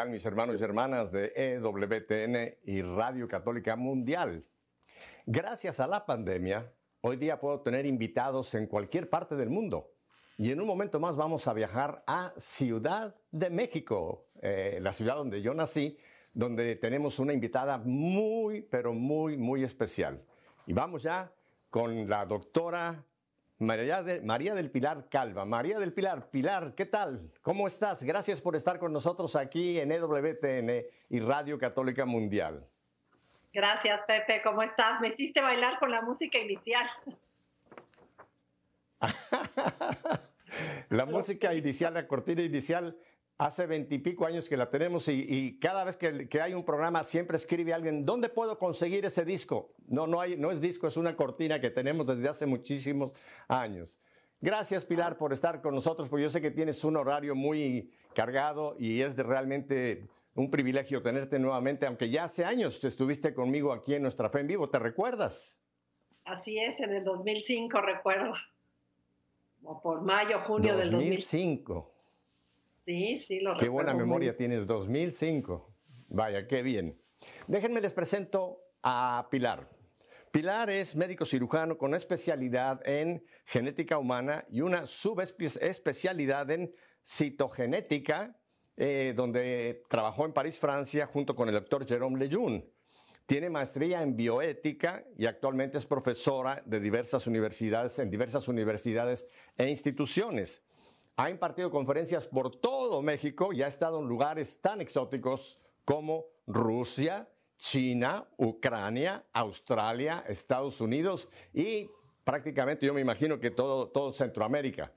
¿Qué tal mis hermanos y hermanas de EWTN y Radio Católica Mundial? Gracias a la pandemia, hoy día puedo tener invitados en cualquier parte del mundo. Y en un momento más vamos a viajar a Ciudad de México, eh, la ciudad donde yo nací, donde tenemos una invitada muy, pero muy, muy especial. Y vamos ya con la doctora María, del Pilar Calva. María del Pilar, Pilar, ¿qué tal? ¿Cómo estás? Gracias por estar con nosotros aquí en EWTN y Radio Católica Mundial. Gracias, Pepe. ¿Cómo estás? Me hiciste bailar con la música inicial. la música inicial, la cortina inicial, hace veintipico años que la tenemos y, cada vez que, hay un programa siempre escribe alguien, ¿dónde puedo conseguir ese disco? No, no, hay, no es disco, es una cortina que tenemos desde hace muchísimos años. Gracias Pilar por estar con nosotros, porque yo sé que tienes un horario muy cargado y es de realmente un privilegio tenerte nuevamente, aunque ya hace años estuviste conmigo aquí en Nuestra Fe en Vivo, ¿te recuerdas? Así es, en el 2005 recuerdo, o por mayo, junio del 2005. Sí, sí, lo Qué buena memoria tienes, 2005. Vaya, qué bien. Déjenme les presento a Pilar. Pilar es médico cirujano con especialidad en genética humana y una subespecialidad en citogenética, eh, donde trabajó en París, Francia, junto con el doctor Jérôme Lejeune. Tiene maestría en bioética y actualmente es profesora de diversas universidades, en diversas universidades e instituciones. Ha impartido conferencias por todo México y ha estado en lugares tan exóticos como Rusia, China, Ucrania, Australia, Estados Unidos y prácticamente yo me imagino que todo, todo Centroamérica.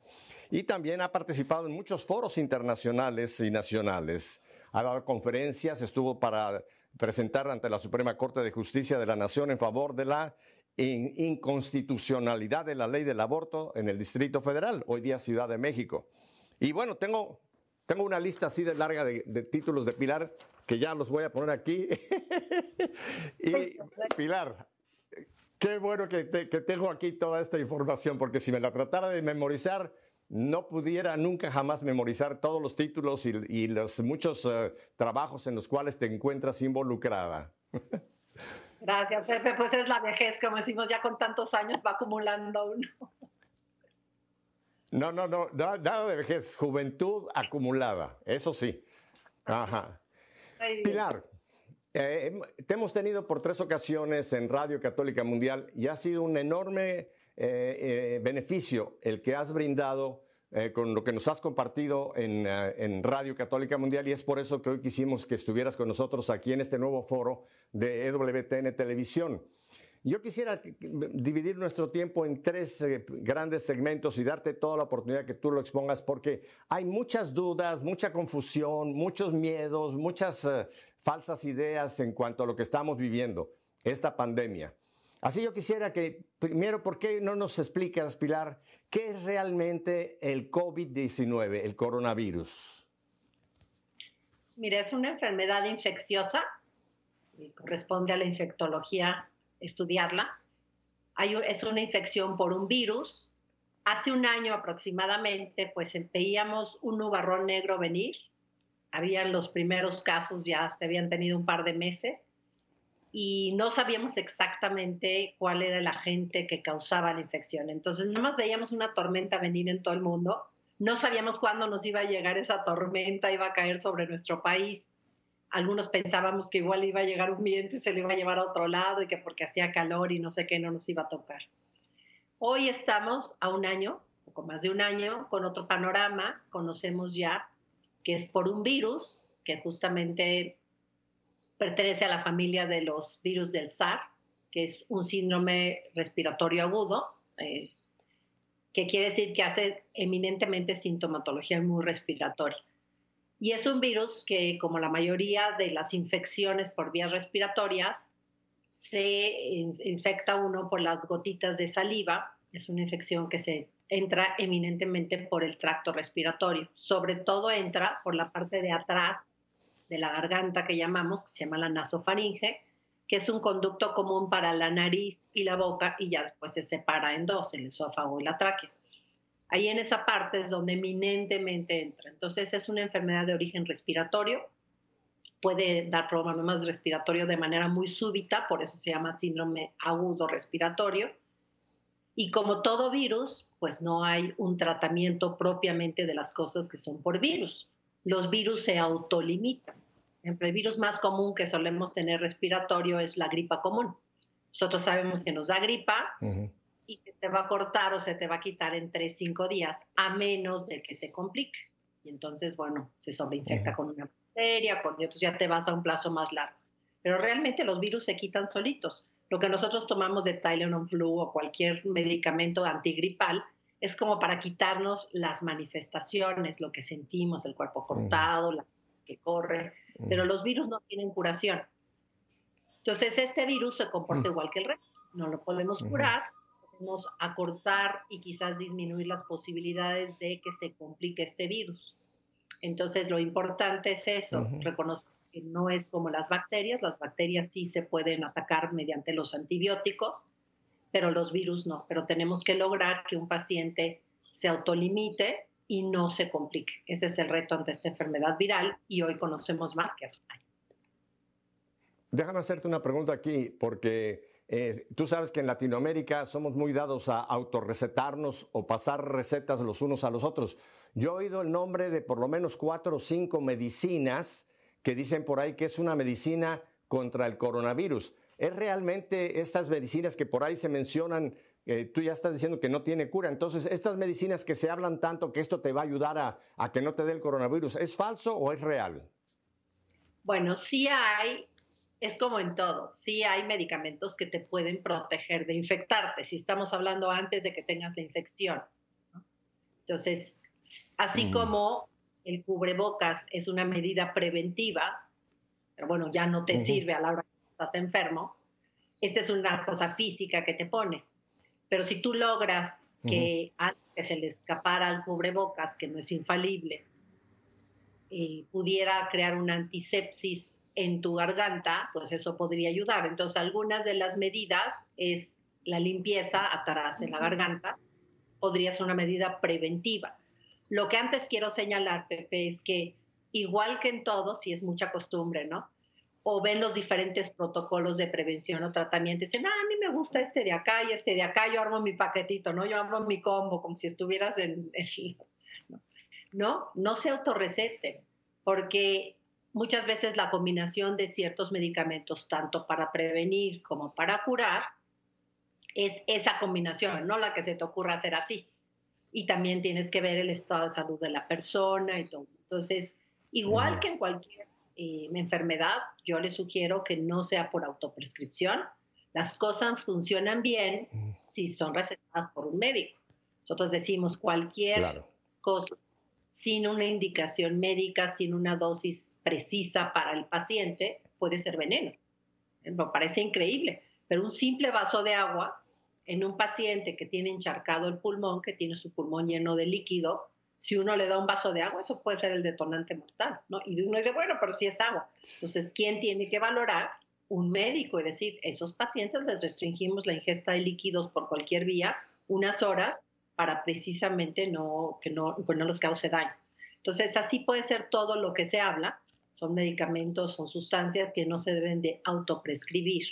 Y también ha participado en muchos foros internacionales y nacionales. Ha dado conferencias, estuvo para presentar ante la Suprema Corte de Justicia de la Nación en favor de la inconstitucionalidad de la ley del aborto en el Distrito Federal, hoy día Ciudad de México. Y bueno, tengo, tengo una lista así de larga de, títulos de Pilar que ya los voy a poner aquí. y Pilar, qué bueno que, tengo aquí toda esta información, porque si me la tratara de memorizar, no pudiera nunca jamás memorizar todos los títulos y, los muchos eh, trabajos en los cuales te encuentras involucrada. Gracias, Pepe. Pues es la vejez, como decimos, ya con tantos años va acumulando uno. No, no, no, nada de vejez, juventud acumulada, eso sí. Ajá. Pilar, eh, te hemos tenido por tres ocasiones en Radio Católica Mundial y ha sido un enorme eh, eh, beneficio el que has brindado con lo que nos has compartido en, en, Radio Católica Mundial y es por eso que hoy quisimos que estuvieras con nosotros aquí en este nuevo foro de EWTN Televisión. Yo quisiera dividir nuestro tiempo en tres eh, grandes segmentos y darte toda la oportunidad que tú lo expongas porque hay muchas dudas, mucha confusión, muchos miedos, muchas eh, falsas ideas en cuanto a lo que estamos viviendo, esta pandemia. Así yo quisiera que, primero, ¿por qué no nos explicas, Pilar, qué es realmente el COVID-19, el coronavirus? Mira, es una enfermedad infecciosa, y corresponde a la infectología estudiarla. es una infección por un virus. Hace un año aproximadamente, pues veíamos un nubarrón negro venir. Habían los primeros casos, ya se habían tenido un par de meses y no sabíamos exactamente cuál era el agente que causaba la infección. Entonces, nada más veíamos una tormenta venir en todo el mundo. No sabíamos cuándo nos iba a llegar esa tormenta, iba a caer sobre nuestro país algunos pensábamos que igual iba a llegar un viento y se le iba a llevar a otro lado y que porque hacía calor y no sé qué no nos iba a tocar. Hoy estamos a un año, poco más de un año, con otro panorama. Conocemos ya que es por un virus que justamente pertenece a la familia de los virus del SAR, que es un síndrome respiratorio agudo, eh, que quiere decir que hace eminentemente sintomatología muy respiratoria. Y es un virus que, como la mayoría de las infecciones por vías respiratorias, se infecta uno por las gotitas de saliva. Es una infección que se entra eminentemente por el tracto respiratorio. Sobre todo entra por la parte de atrás de la garganta que llamamos, que se llama la nasofaringe, que es un conducto común para la nariz y la boca y ya después se separa en dos, el esófago y la tráquea. Ahí en esa parte es donde eminentemente entra. Entonces es una enfermedad de origen respiratorio puede dar problemas respiratorios de manera muy súbita, por eso se llama síndrome agudo respiratorio. Y como todo virus, pues no hay un tratamiento propiamente de las cosas que son por virus. Los virus se autolimitan. El virus más común que solemos tener respiratorio es la gripa común. Nosotros sabemos que nos da gripa y se te va a cortar o se te va a quitar en 3, 5 días, a menos de que se complique. Y entonces, bueno, se sobreinfecta con una bacteria, con, y entonces ya te vas a un plazo más largo. Pero realmente los virus se quitan solitos. Lo que nosotros tomamos de Tylenol Flu o cualquier medicamento antigripal es como para quitarnos las manifestaciones, lo que sentimos, el cuerpo cortado, la que corre, pero los virus no tienen curación. Entonces, este virus se comporta igual que el resto. No lo podemos curar, podemos acortar y quizás disminuir las posibilidades de que se complique este virus. Entonces, lo importante es eso, reconocer que no es como las bacterias. Las bacterias sí se pueden atacar mediante los antibióticos, pero los virus no. Pero tenemos que lograr que un paciente se autolimite y no se complique. Ese es el reto ante esta enfermedad viral y hoy conocemos más que hace un año. Déjame hacerte una pregunta aquí, porque eh, tú sabes que en Latinoamérica somos muy dados a autorrecetarnos o pasar recetas los unos a los otros. Yo he oído el nombre de por lo menos cuatro o cinco medicinas que dicen por ahí que es una medicina contra el coronavirus. ¿Es realmente estas medicinas que por ahí se mencionan, eh, tú ya estás diciendo que no tiene cura? Entonces, estas medicinas que se hablan tanto que esto te va a ayudar a, a que no te dé el coronavirus, ¿es falso o es real? Bueno, sí hay es como en todo, sí hay medicamentos que te pueden proteger de infectarte, si estamos hablando antes de que tengas la infección. Entonces, así mm. como el cubrebocas es una medida preventiva, pero bueno, ya no te sirve a la hora que estás enfermo, esta es una cosa física que te pones. Pero si tú logras que antes que se le escapara al cubrebocas, que no es infalible, eh, pudiera crear una antisepsis en tu garganta, pues eso podría ayudar. Entonces, algunas de las medidas es la limpieza atrás en la garganta, podría ser una medida preventiva. Lo que antes quiero señalar, Pepe, es que igual que en todo, si es mucha costumbre, ¿no? O ven los diferentes protocolos de prevención o tratamiento y dicen, ah, a mí me gusta este de acá y este de acá, yo armo mi paquetito, ¿no? Yo armo mi combo como si estuvieras en... no, no se autorreceten, porque muchas veces la combinación de ciertos medicamentos, tanto para prevenir como para curar, es esa combinación, no la que se te ocurra hacer a ti. Y también tienes que ver el estado de salud de la persona y todo. Entonces, igual que en cualquier eh, enfermedad, yo le sugiero que no sea por autoprescripción. Las cosas funcionan bien si son recetadas por un médico. Nosotros decimos cualquier cosa sin una indicación médica, sin una dosis precisa para el paciente, puede ser veneno. Me parece increíble, pero un simple vaso de agua en un paciente que tiene encharcado el pulmón, que tiene su pulmón lleno de líquido, si uno le da un vaso de agua, eso puede ser el detonante mortal, ¿no? Y uno dice, bueno, pero si es agua. Entonces, ¿quién tiene que valorar? Un médico y decir, esos pacientes les restringimos la ingesta de líquidos por cualquier vía unas horas para precisamente no, que, no, que no los cause daño. Entonces, así puede ser todo lo que se habla. Son medicamentos, son sustancias que no se deben de autoprescribir.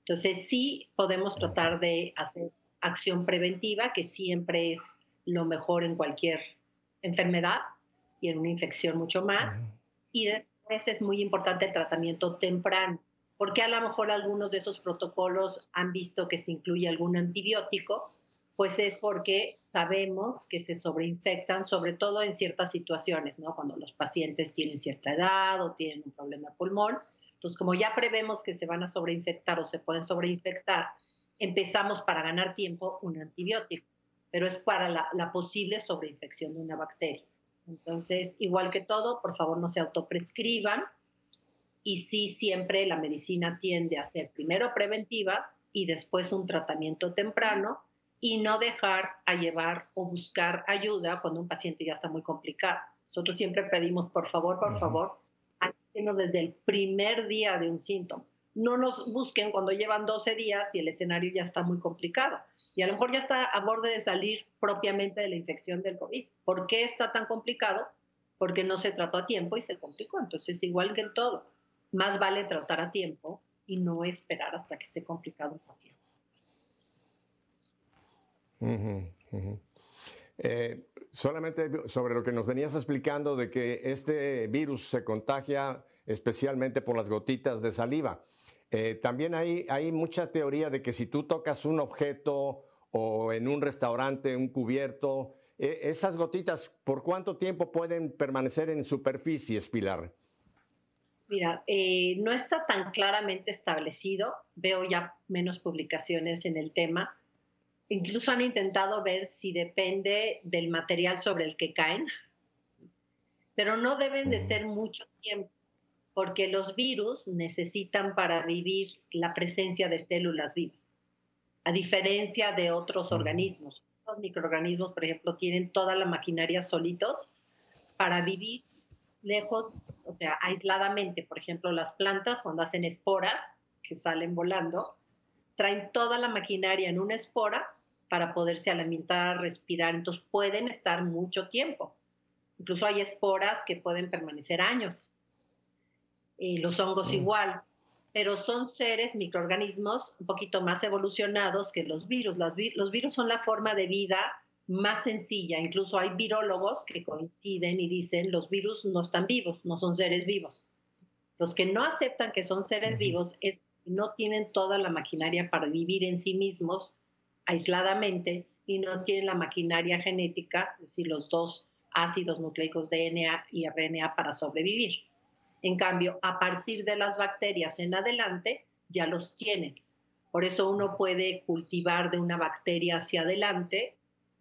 Entonces, sí podemos tratar de hacer acción preventiva, que siempre es lo mejor en cualquier enfermedad y en una infección mucho más. Y después es muy importante el tratamiento temprano, porque a lo mejor algunos de esos protocolos han visto que se incluye algún antibiótico, pues es porque sabemos que se sobreinfectan, sobre todo en ciertas situaciones, ¿no? Cuando los pacientes tienen cierta edad o tienen un problema de pulmón. Entonces, como ya prevemos que se van a sobreinfectar o se pueden sobreinfectar, empezamos para ganar tiempo un antibiótico, pero es para la, la posible sobreinfección de una bacteria. Entonces, igual que todo, por favor no se autoprescriban y sí siempre la medicina tiende a ser primero preventiva y después un tratamiento temprano y no dejar a llevar o buscar ayuda cuando un paciente ya está muy complicado. Nosotros siempre pedimos, por favor, por favor, avísenos desde el primer día de un síntoma. No nos busquen cuando llevan 12 días y el escenario ya está muy complicado. Y a lo mejor ya está a borde de salir propiamente de la infección del COVID. ¿Por qué está tan complicado? porque no se trató a tiempo y se complicó. Entonces, igual que en todo, más vale tratar a tiempo y no esperar hasta que esté complicado un paciente. Eh, solamente sobre lo que nos venías explicando de que este virus se contagia especialmente por las gotitas de saliva. Eh, también hay, hay mucha teoría de que si tú tocas un objeto o en un restaurante, un cubierto, eh, esas gotitas, ¿por cuánto tiempo pueden permanecer en superficie, Pilar? Mira, eh, no está tan claramente establecido. Veo ya menos publicaciones en el tema. Incluso han intentado ver si depende del material sobre el que caen, pero no deben de ser mucho tiempo, porque los virus necesitan para vivir la presencia de células vivas, a diferencia de otros organismos. Los microorganismos, por ejemplo, tienen toda la maquinaria solitos para vivir lejos, o sea, aisladamente. Por ejemplo, las plantas cuando hacen esporas que salen volando, traen toda la maquinaria en una espora para poderse alimentar, respirar, entonces pueden estar mucho tiempo. Incluso hay esporas que pueden permanecer años. Y los hongos mm. igual, pero son seres, microorganismos un poquito más evolucionados que los virus. Los, los virus son la forma de vida más sencilla. Incluso hay virólogos que coinciden y dicen los virus no están vivos, no son seres vivos. Los que no aceptan que son seres vivos es que no tienen toda la maquinaria para vivir en sí mismos aisladamente y no tienen la maquinaria genética, es decir, los dos ácidos nucleicos DNA y RNA para sobrevivir. En cambio, a partir de las bacterias en adelante, ya los tienen. Por eso uno puede cultivar de una bacteria hacia adelante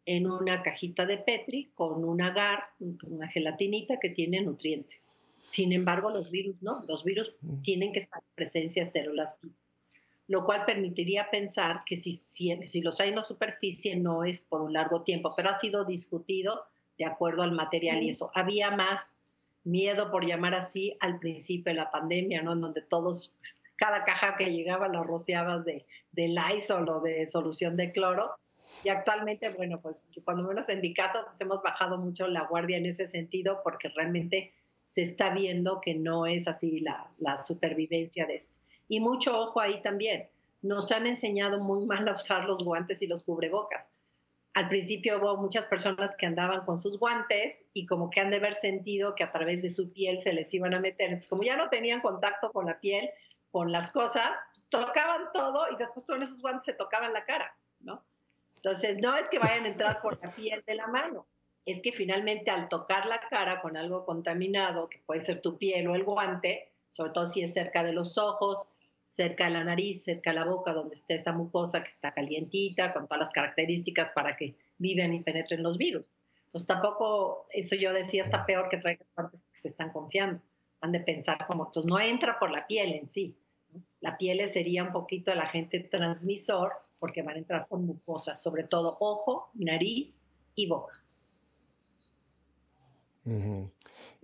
en una cajita de Petri con un agar, una gelatinita que tiene nutrientes. Sin embargo, los virus no, los virus mm. tienen que estar en presencia de células vivas, lo cual permitiría pensar que si, si, los hay en la superficie no es por un largo tiempo, pero ha sido discutido de acuerdo al material y eso. Había más miedo, por llamar así, al principio de la pandemia, ¿no? En donde todos, pues, cada caja que llegaba lo rociabas de, de Lysol o de solución de cloro y actualmente, bueno, pues cuando menos en mi caso, pues hemos bajado mucho la guardia en ese sentido porque realmente se está viendo que no es así la, la supervivencia de esto. Y mucho ojo ahí también. Nos han enseñado muy mal a usar los guantes y los cubrebocas. Al principio hubo muchas personas que andaban con sus guantes y como que han de haber sentido que a través de su piel se les iban a meter. Entonces, como ya no tenían contacto con la piel, con las cosas, pues, tocaban todo y después con esos guantes se tocaban la cara, ¿no? Entonces, no es que vayan a entrar por la piel de la mano, es que finalmente al tocar la cara con algo contaminado, que puede ser tu piel o el guante, sobre todo si es cerca de los ojos, cerca de la nariz, cerca de la boca, donde esté esa mucosa que está calientita, con todas las características para que viven y penetren los virus. Entonces tampoco, eso yo decía, está peor que traigan partes que se están confiando. Han de pensar como, entonces no entra por la piel en sí. La piel sería un poquito el agente transmisor porque van a entrar con mucosas, sobre todo ojo, nariz y boca.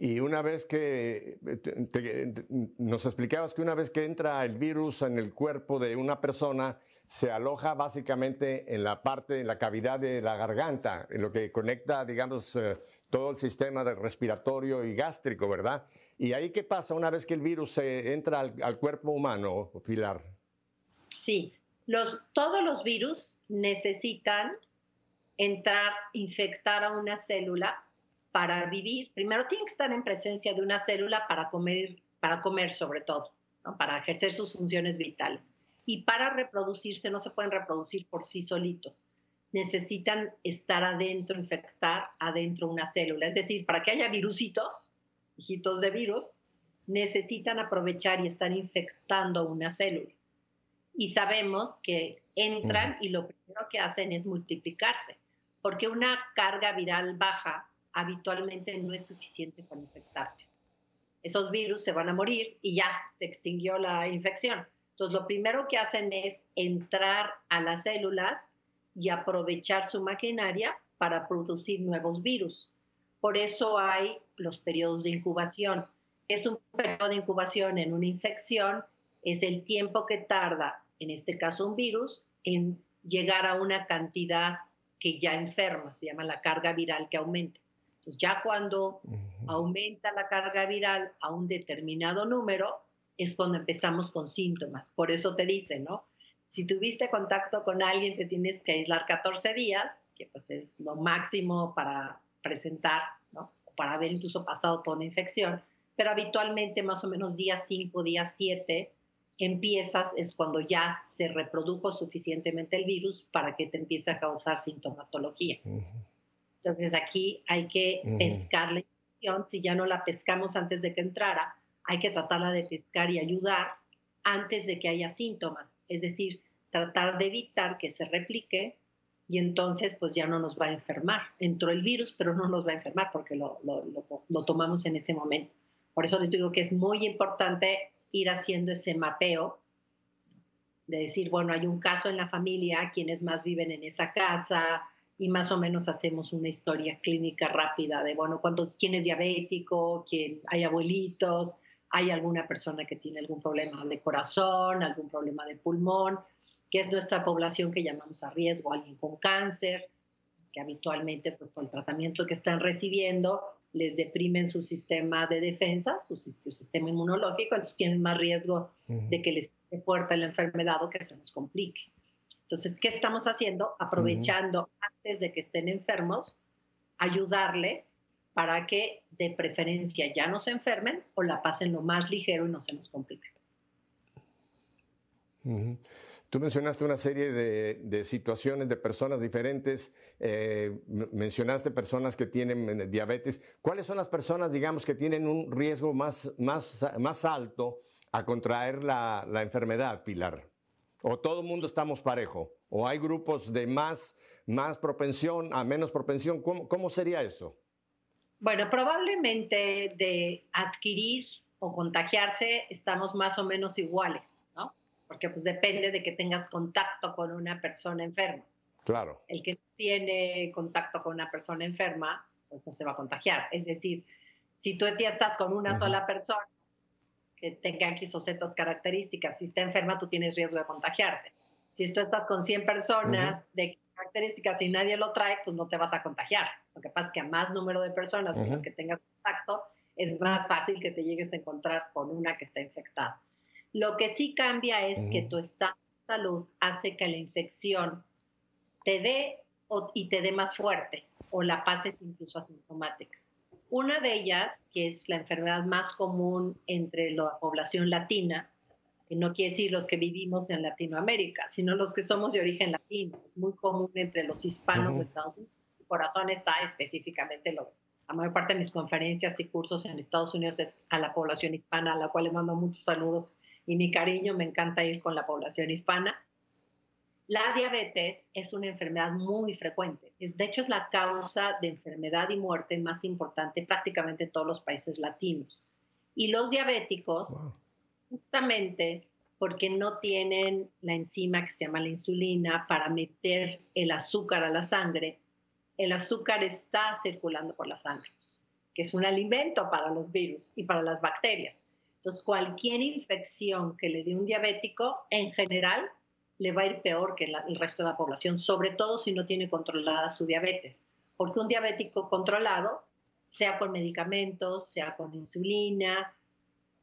Y una vez que nos explicabas que una vez que entra el virus en el cuerpo de una persona, se aloja básicamente en la parte, en la cavidad de la garganta, en lo que conecta, digamos, eh, todo el sistema respiratorio y gástrico, ¿verdad? ¿Y ahí qué pasa una vez que el virus entra al, al cuerpo humano, Pilar? Sí, todos los virus necesitan entrar, infectar a una célula para vivir. Primero tienen que estar en presencia de una célula para comer, para comer sobre todo, para ejercer sus funciones vitales. Y para reproducirse no se pueden reproducir por sí solitos. Necesitan estar adentro, infectar adentro una célula. Es decir, para que haya virusitos, hijitos de virus, necesitan aprovechar y estar infectando una célula y sabemos que entran y lo primero que hacen es multiplicarse, porque una carga viral baja habitualmente no es suficiente para infectarte. Esos virus se van a morir y ya se extinguió la infección. Entonces, lo primero que hacen es entrar a las células y aprovechar su maquinaria para producir nuevos virus. Por eso hay los periodos de incubación. Es un periodo de incubación en una infección, es el tiempo que tarda en este caso un virus, en llegar a una cantidad que ya enferma, se llama la carga viral que aumenta. Entonces ya cuando aumenta la carga viral a un determinado número, es cuando empezamos con síntomas. Por eso te dicen, ¿no? Si tuviste contacto con alguien, te tienes que aislar 14 días, que pues es lo máximo para presentar, ¿no? Para haber incluso pasado toda una infección. Pero habitualmente, más o menos día 5, día 7, empiezas, es cuando ya se reprodujo suficientemente el virus para que te empiece a causar sintomatología. Entonces aquí hay que pescar la infección. Si ya no la pescamos antes de que entrara, hay que tratarla de pescar y ayudar antes de que haya síntomas. Es decir, tratar de evitar que se replique y entonces pues ya no nos va a enfermar. Entró el virus, pero no nos va a enfermar porque lo, lo tomamos en ese momento. Por eso les digo que es muy importante ir haciendo ese mapeo de decir, bueno, hay un caso en la familia, quienes más viven en esa casa, y más o menos hacemos una historia clínica rápida de, bueno, cuántos, quién es diabético, quién, hay abuelitos, hay alguna persona que tiene algún problema de corazón, algún problema de pulmón, que es nuestra población que llamamos a riesgo, alguien con cáncer, que habitualmente, pues por el tratamiento que están recibiendo, les deprimen su sistema de defensa, su, sistema inmunológico, entonces tienen más riesgo de que les esté fuerte la enfermedad o que se nos complique. Entonces, ¿qué estamos haciendo? Aprovechando antes de que estén enfermos, ayudarles para que de preferencia ya no se enfermen o la pasen lo más ligero y no se nos complique. Tú mencionaste una serie de, situaciones de personas diferentes, eh, mencionaste personas que tienen eh, diabetes. ¿Cuáles son las personas, digamos, que tienen un riesgo más, más, más alto a contraer la, enfermedad, Pilar? ¿O todo el mundo estamos parejo? ¿O hay grupos de más, más propensión a menos propensión? ¿Cómo, ¿Cómo sería eso? Bueno, probablemente de adquirir o contagiarse estamos más o menos iguales, ¿no? porque pues depende de que tengas contacto con una persona enferma. Claro. El que tiene contacto con una persona enferma, pues no se va a contagiar. Es decir, si tú ya estás con una sola persona que tenga X o Z características, si está enferma, tú tienes riesgo de contagiarte. Si tú estás con 100 personas de características y nadie lo trae, pues no te vas a contagiar. Lo que pasa es que a más número de personas con las que tengas contacto, es más fácil que te llegues a encontrar con una que está infectada. Lo que sí cambia es que tu estado de salud hace que la infección te dé y te dé más fuerte o la pases incluso asintomática. Una de ellas, que es la enfermedad más común entre la población latina, que no quiere decir los que vivimos en Latinoamérica, sino los que somos de origen latino, es muy común entre los hispanos de Estados Unidos. Mi corazón está específicamente, lo, la mayor parte de mis conferencias y cursos en Estados Unidos es a la población hispana, a la cual le mando muchos saludos y mi cariño, me encanta ir con la población hispana. La diabetes es una enfermedad muy frecuente. Es, de hecho, es la causa de enfermedad y muerte más importante prácticamente en todos los países latinos. Y los diabéticos, justamente porque no tienen la enzima que se llama la insulina para meter el azúcar a la sangre, el azúcar está circulando por la sangre, que es un alimento para los virus y para las bacterias. Entonces, cualquier infección que le dé un diabético, en general, le va a ir peor que el resto de la población, sobre todo si no tiene controlada su diabetes. Porque un diabético controlado, sea con medicamentos, sea con insulina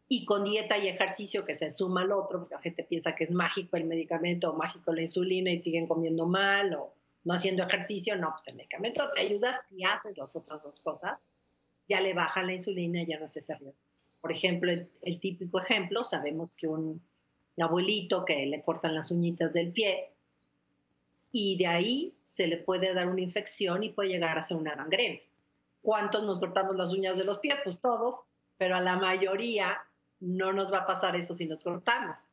y con dieta y ejercicio que se suma al otro, porque la gente piensa que es mágico el medicamento o mágico la insulina y siguen comiendo mal o no haciendo ejercicio, no, pues el medicamento te ayuda si haces las otras dos cosas, ya le baja la insulina ya no es ese riesgo. Por ejemplo, el, típico ejemplo, sabemos que un abuelito que le cortan las uñitas del pie y de ahí se le puede dar una infección y puede llegar a ser una gangrena. ¿Cuántos nos cortamos las uñas de los pies? Pues todos, pero a la mayoría no nos va a pasar eso si nos cortamos,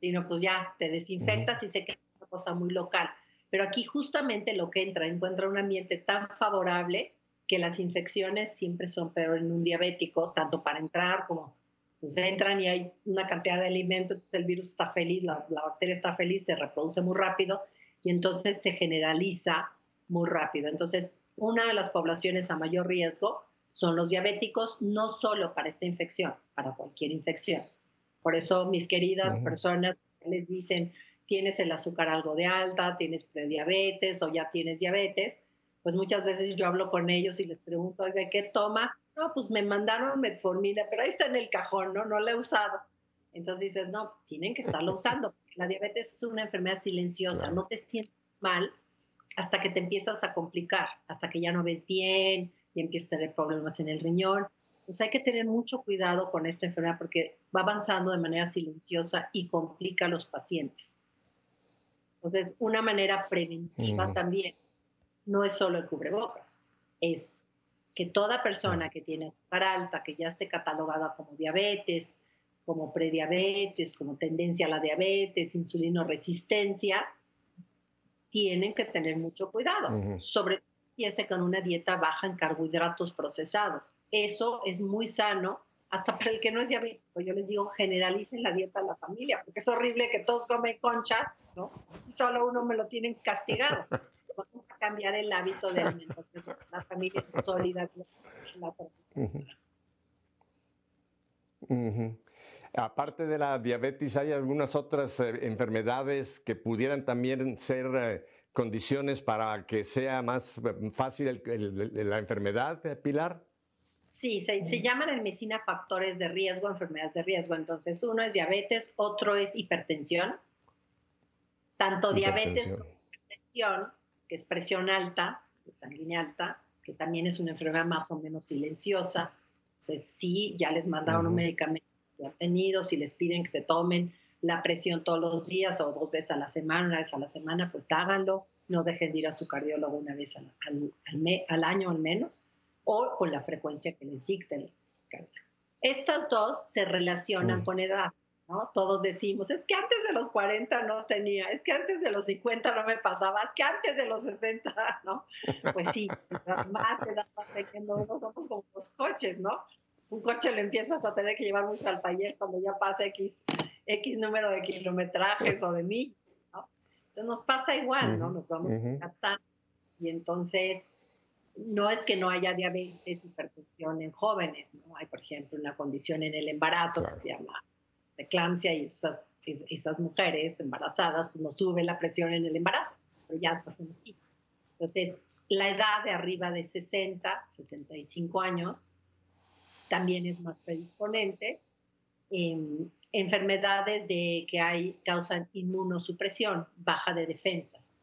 sino pues ya te desinfectas y se queda una cosa muy local. Pero aquí justamente lo que entra, encuentra un ambiente tan favorable que las infecciones siempre son peor en un diabético, tanto para entrar como pues entran y hay una cantidad de alimentos, entonces el virus está feliz, la, bacteria está feliz, se reproduce muy rápido y entonces se generaliza muy rápido. Entonces, una de las poblaciones a mayor riesgo son los diabéticos, no solo para esta infección, para cualquier infección. Por eso mis queridas personas les dicen, tienes el azúcar algo de alta, tienes diabetes o ya tienes diabetes, pues muchas veces yo hablo con ellos y les pregunto, oiga, ¿qué toma? No, pues me mandaron metformina, pero ahí está en el cajón, ¿no? No la he usado. Entonces dices, no, tienen que estarlo usando. La diabetes es una enfermedad silenciosa, no te sientes mal hasta que te empiezas a complicar, hasta que ya no ves bien y empiezas a tener problemas en el riñón. Pues hay que tener mucho cuidado con esta enfermedad porque va avanzando de manera silenciosa y complica a los pacientes. Entonces, una manera preventiva también no es solo el cubrebocas, es que toda persona que tiene azúcar alta, que ya esté catalogada como diabetes, como prediabetes, como tendencia a la diabetes, insulino resistencia, tienen que tener mucho cuidado, sobre todo si con una dieta baja en carbohidratos procesados. Eso es muy sano, hasta para el que no es diabético. Yo les digo, generalicen la dieta a la familia, porque es horrible que todos comen conchas, ¿no? Y solo uno me lo tienen castigado. A cambiar el hábito de alimentación. La familia es sólida. Aparte de la diabetes, ¿hay algunas otras eh, enfermedades que pudieran también ser eh, condiciones para que sea más eh, fácil la enfermedad, Pilar? Sí, se, llaman en medicina factores de riesgo, enfermedades de riesgo. Entonces, uno es diabetes, otro es hipertensión. Tanto diabetes como hipertensión, que es presión alta, sanguínea alta, que también es una enfermedad más o menos silenciosa. Entonces, sí, ya les mandaron un medicamento han tenido, si les piden que se tomen la presión todos los días o dos veces a la semana, una vez a la semana, pues háganlo. No dejen de ir a su cardiólogo una vez al, al, año al menos o con la frecuencia que les dicte el Estas dos se relacionan mm. con edad. ¿No? Todos decimos, es que antes de los 40 no tenía, es que antes de los 50 no me pasaba, es que antes de los 60, ¿no? Pues sí, más edad teniendo uno, somos como los coches, ¿no? un coche lo empiezas a tener que llevar mucho al taller cuando ya pasa X, X número de kilometrajes o de mil, ¿no? Entonces nos pasa igual, ¿no? Nos vamos a y entonces no es que no haya diabetes, hipertensión en jóvenes, ¿no? Hay, por ejemplo, una condición en el embarazo que se llama eclampsia y esas, esas mujeres embarazadas pues no sube la presión en el embarazo, pero ya pasamos aquí. Entonces, la edad de arriba de 60, 65 años, también es más predisponente. Em, enfermedades de, que hay, causan inmunosupresión, baja de defensas,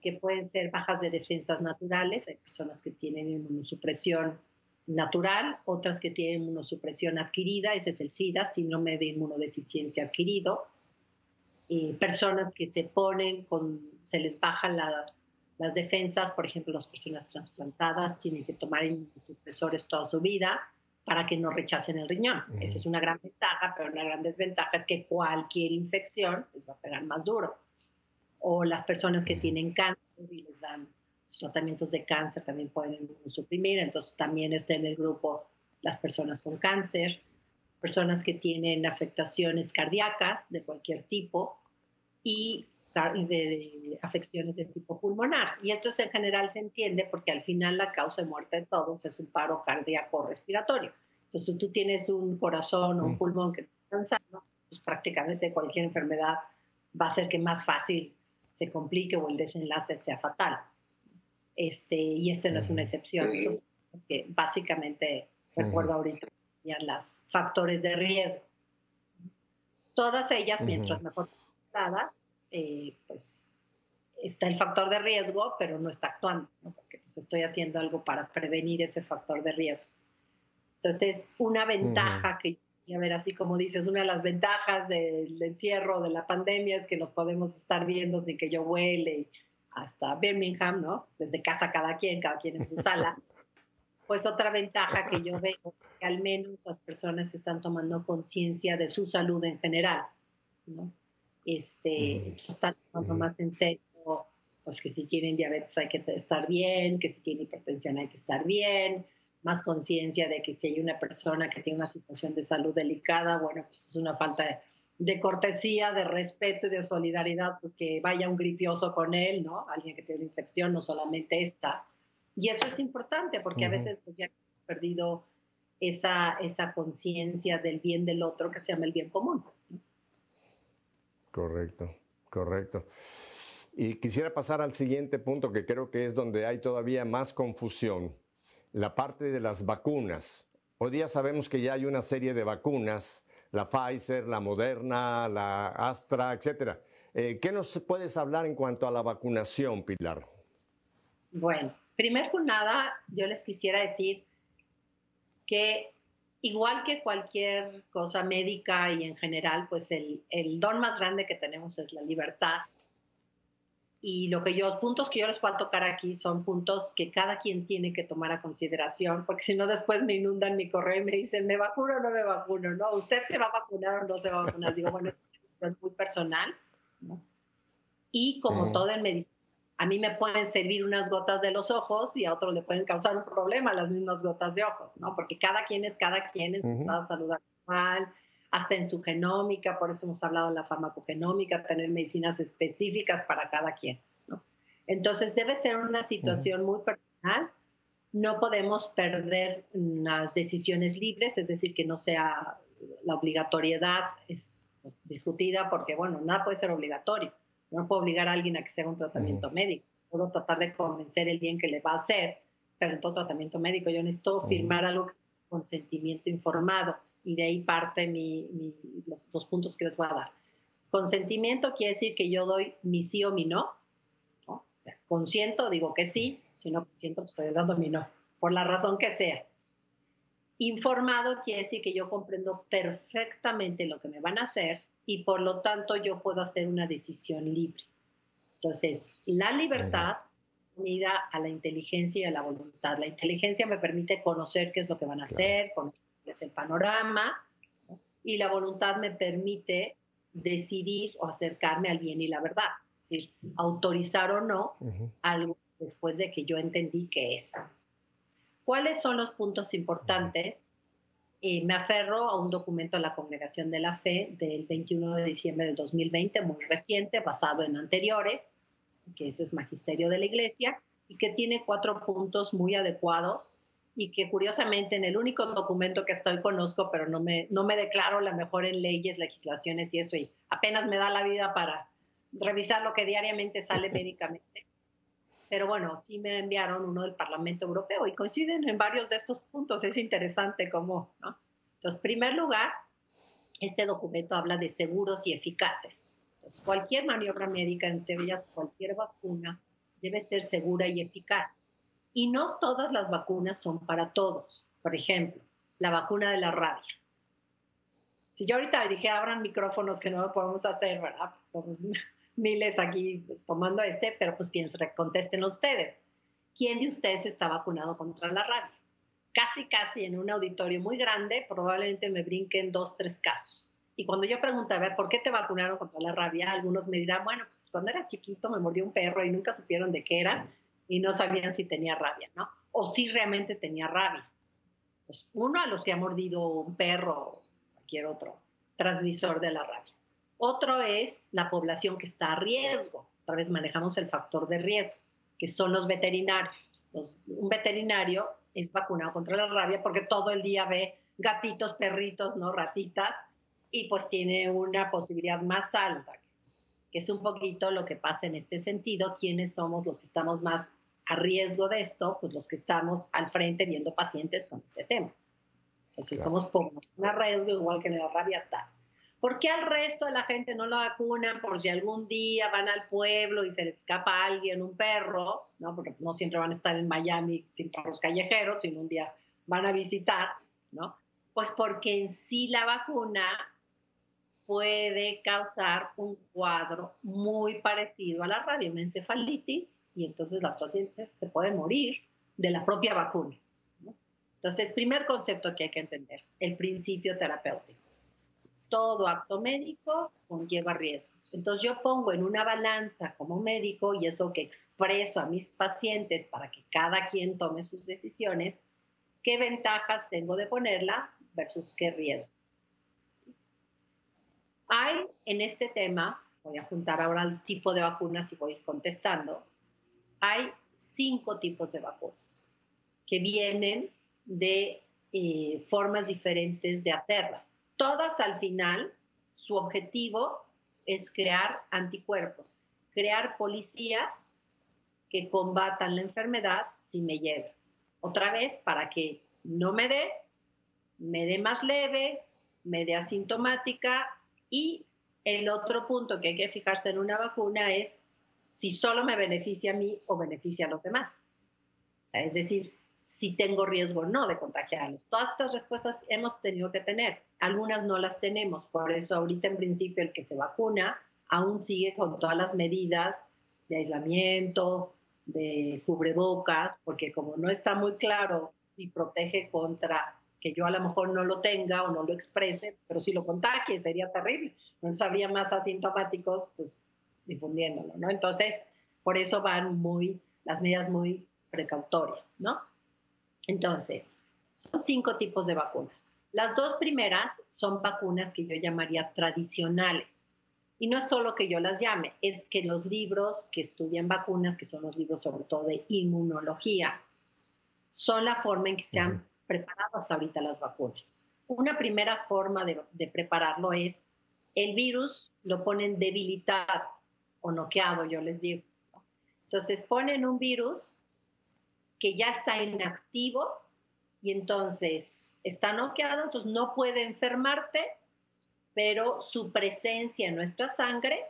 que pueden ser bajas de defensas naturales, hay personas que tienen inmunosupresión natural, otras que tienen inmunosupresión adquirida, ese es el SIDA, síndrome de inmunodeficiencia adquirido, personas que se ponen con, se les bajan las defensas, por ejemplo, las personas trasplantadas tienen que tomar inmunosupresores toda su vida, para que no rechacen el riñón. Esa es una gran ventaja, pero una gran desventaja es que cualquier infección les va a pegar más duro. O las personas que tienen cáncer y les dan tratamientos de cáncer también pueden suprimir, entonces también está en el grupo las personas con cáncer, personas que tienen afectaciones cardíacas de cualquier tipo y de, afecciones de tipo pulmonar. Y esto en general se entiende porque al final la causa de muerte de todos es un paro cardíaco respiratorio. Entonces, si tú tienes un corazón o un mm. pulmón que está sano, pues prácticamente cualquier enfermedad va a ser que más fácil se complique o el desenlace sea fatal. Este, y este no es una excepción. Entonces, es que básicamente, recuerdo ahorita, las factores de riesgo. Todas ellas, mientras mejor tratadas, eh, pues está el factor de riesgo, pero no está actuando, porque pues estoy haciendo algo para prevenir ese factor de riesgo. Entonces, una ventaja que, a ver, así como dices, una de las ventajas del encierro, de la pandemia, es que nos podemos estar viendo sin que yo huele hasta Birmingham, ¿no? Desde casa cada quien, cada quien en su sala. Pues otra ventaja que yo veo que al menos las personas están tomando conciencia de su salud en general, ¿no? este, están tomando más en serio, pues que si tienen diabetes hay que estar bien, que si tienen hipertensión hay que estar bien, más conciencia de que si hay una persona que tiene una situación de salud delicada, bueno, pues es una falta de, cortesía, de respeto y de solidaridad, pues que vaya un gripioso con él, ¿no? Alguien que tiene una infección, no solamente esta. Y eso es importante porque a veces pues ya hemos perdido esa, esa conciencia del bien del otro que se llama el bien común. Correcto, correcto. Y quisiera pasar al siguiente punto que creo que es donde hay todavía más confusión, la parte de las vacunas. Hoy día sabemos que ya hay una serie de vacunas, la Pfizer, la Moderna, la Astra, etcétera. Eh, ¿Qué nos puedes hablar en cuanto a la vacunación, Pilar? Bueno, primero que nada, yo les quisiera decir que igual que cualquier cosa médica y en general, pues el, el don más grande que tenemos es la libertad y lo que yo, puntos que yo les puedo tocar aquí son puntos que cada quien tiene que tomar a consideración, porque si no después me inundan mi correo y me dicen, ¿me vacuno o no me vacuno? No, ¿usted se va a vacunar o no se va a vacunar? Digo, bueno, es muy personal. Y como todo en medicina, a mí me pueden servir unas gotas de los ojos y a otro le pueden causar un problema las mismas gotas de ojos, ¿no? Porque cada quien es cada quien en su estado de salud actual, hasta en su genómica, por eso hemos hablado de la farmacogenómica, tener medicinas específicas para cada quien. Entonces debe ser una situación muy personal. No podemos perder las decisiones libres, es decir, que no sea la obligatoriedad es pues, discutida porque, bueno, nada puede ser obligatorio. No puedo obligar a alguien a que sea un tratamiento médico. Puedo tratar de convencer el bien que le va a hacer, pero en todo tratamiento médico yo necesito firmar algo que sea consentimiento informado y de ahí parte los dos puntos que les voy a dar. Consentimiento quiere decir que yo doy mi sí o mi no. O sea, consiento, digo que sí, si no consiento, pues estoy dando mi no, por la razón que sea. Informado quiere decir que yo comprendo perfectamente lo que me van a hacer y por lo tanto yo puedo hacer una decisión libre. Entonces, la libertad unida a la inteligencia y a la voluntad. La inteligencia me permite conocer qué es lo que van a hacer, conocer es el panorama, y la voluntad me permite decidir o acercarme al bien y la verdad, es decir, autorizar o no algo después de que yo entendí qué es. ¿Cuáles son los puntos importantes? Eh, me aferro a un documento de la Congregación de la Fe del 21 de diciembre del 2020, muy reciente, basado en anteriores, que ese es Magisterio de la Iglesia, y que tiene cuatro puntos muy adecuados y que curiosamente en el único documento que estoy conozco, pero no me, no me declaro la mejor en leyes, legislaciones y eso, y apenas me da la vida para revisar lo que diariamente sale médicamente. Pero bueno, sí me enviaron uno del Parlamento Europeo y coinciden en varios de estos puntos. Es interesante cómo, ¿no? Entonces, en primer lugar, este documento habla de seguros y eficaces. Entonces, cualquier maniobra médica, entre ellas cualquier vacuna, debe ser segura y eficaz. Y no todas las vacunas son para todos. Por ejemplo, la vacuna de la rabia. Si yo ahorita dije, abran micrófonos que no lo podemos hacer, ¿verdad? Somos miles aquí tomando este, pero pues piensen, contesten ustedes. ¿Quién de ustedes está vacunado contra la rabia? Casi, casi en un auditorio muy grande, probablemente me brinquen dos, tres casos. Y cuando yo pregunto, a ver, ¿por qué te vacunaron contra la rabia? Algunos me dirán, bueno, pues cuando era chiquito me mordió un perro y nunca supieron de qué era y no sabían si tenía rabia, ¿no? O si realmente tenía rabia. Pues uno a los que ha mordido un perro o cualquier otro transmisor de la rabia. Otro es la población que está a riesgo. Otra vez manejamos el factor de riesgo, que son los veterinarios. un veterinario es vacunado contra la rabia porque todo el día ve gatitos, perritos, no ratitas, y pues tiene una posibilidad más alta que es un poquito lo que pasa en este sentido, quiénes somos los que estamos más a riesgo de esto, pues los que estamos al frente viendo pacientes con este tema. Entonces somos pocos, un riesgo igual que en la rabia tal. ¿Por qué al resto de la gente no lo vacunan por si algún día van al pueblo y se les escapa a alguien, un perro, ¿no? porque no siempre van a estar en Miami sin perros callejeros, sino un día van a visitar, ¿no? Pues porque en sí la vacuna puede causar un cuadro muy parecido a la rabia, y entonces las pacientes se pueden morir de la propia vacuna. Entonces, primer concepto que hay que entender, el principio terapéutico. Todo acto médico conlleva riesgos. Entonces, yo pongo en una balanza como médico, y es lo que expreso a mis pacientes para que cada quien tome sus decisiones, qué ventajas tengo de ponerla versus qué riesgo. Hay en este tema, voy a juntar ahora el tipo de vacunas y voy a ir contestando, hay cinco tipos de vacunas que vienen de eh, formas diferentes de hacerlas. Todas al final, su objetivo es crear anticuerpos. crear policías que combatan la enfermedad si me llega. Otra vez, para que no me dé, me dé más leve, me dé asintomática y el otro punto que hay que fijarse en una vacuna es si solo me beneficia a mí o beneficia a los demás. es decir, si tengo riesgo o no de contagiarlos. Todas estas respuestas hemos tenido que tener. Algunas no las tenemos. Por eso ahorita en principio el que se vacuna aún sigue con todas las medidas de aislamiento, de cubrebocas, porque como no está muy claro si protege contra que yo a lo mejor no lo tenga o no lo exprese, pero si lo contagie sería terrible. Entonces habría más asintomáticos, pues difundiéndolo, ¿no? Entonces, por eso van muy, las medidas muy precautorias, ¿no? Entonces, son cinco tipos de vacunas. Las dos primeras son vacunas que yo llamaría tradicionales. Y no es solo que yo las llame, es que los libros que estudian vacunas, que son los libros sobre todo de inmunología, son la forma en que se han preparado hasta ahorita las vacunas. Una primera forma de, prepararlo es el virus lo ponen debilitado o noqueado, yo les digo. Entonces ponen un virus que ya está inactivo y entonces está noqueado, entonces no puede enfermarte, pero su presencia en nuestra sangre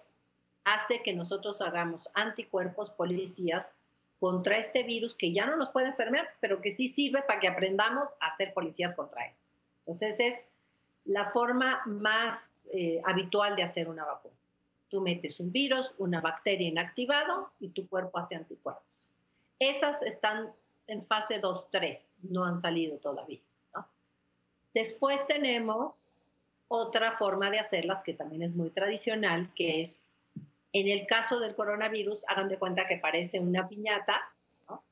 hace que nosotros hagamos anticuerpos policías contra este virus que ya no nos puede enfermar, pero que sí sirve para que aprendamos a ser policías contra él. Entonces es la forma más eh, habitual de hacer una vacuna. Tú metes un virus, una bacteria inactivado y tu cuerpo hace anticuerpos. Esas están en fase 2-3, no han salido todavía. Después tenemos otra forma de hacerlas que también es muy tradicional, que es, en el caso del coronavirus, hagan de cuenta que parece una piñata,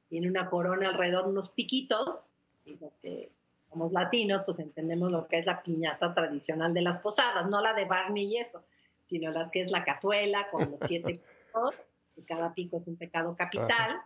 tiene una corona alrededor, unos piquitos, y los que somos latinos, pues entendemos lo que es la piñata tradicional de las posadas, no la de Barney y eso, sino las que es la cazuela con los siete picos, y cada pico es un pecado capital.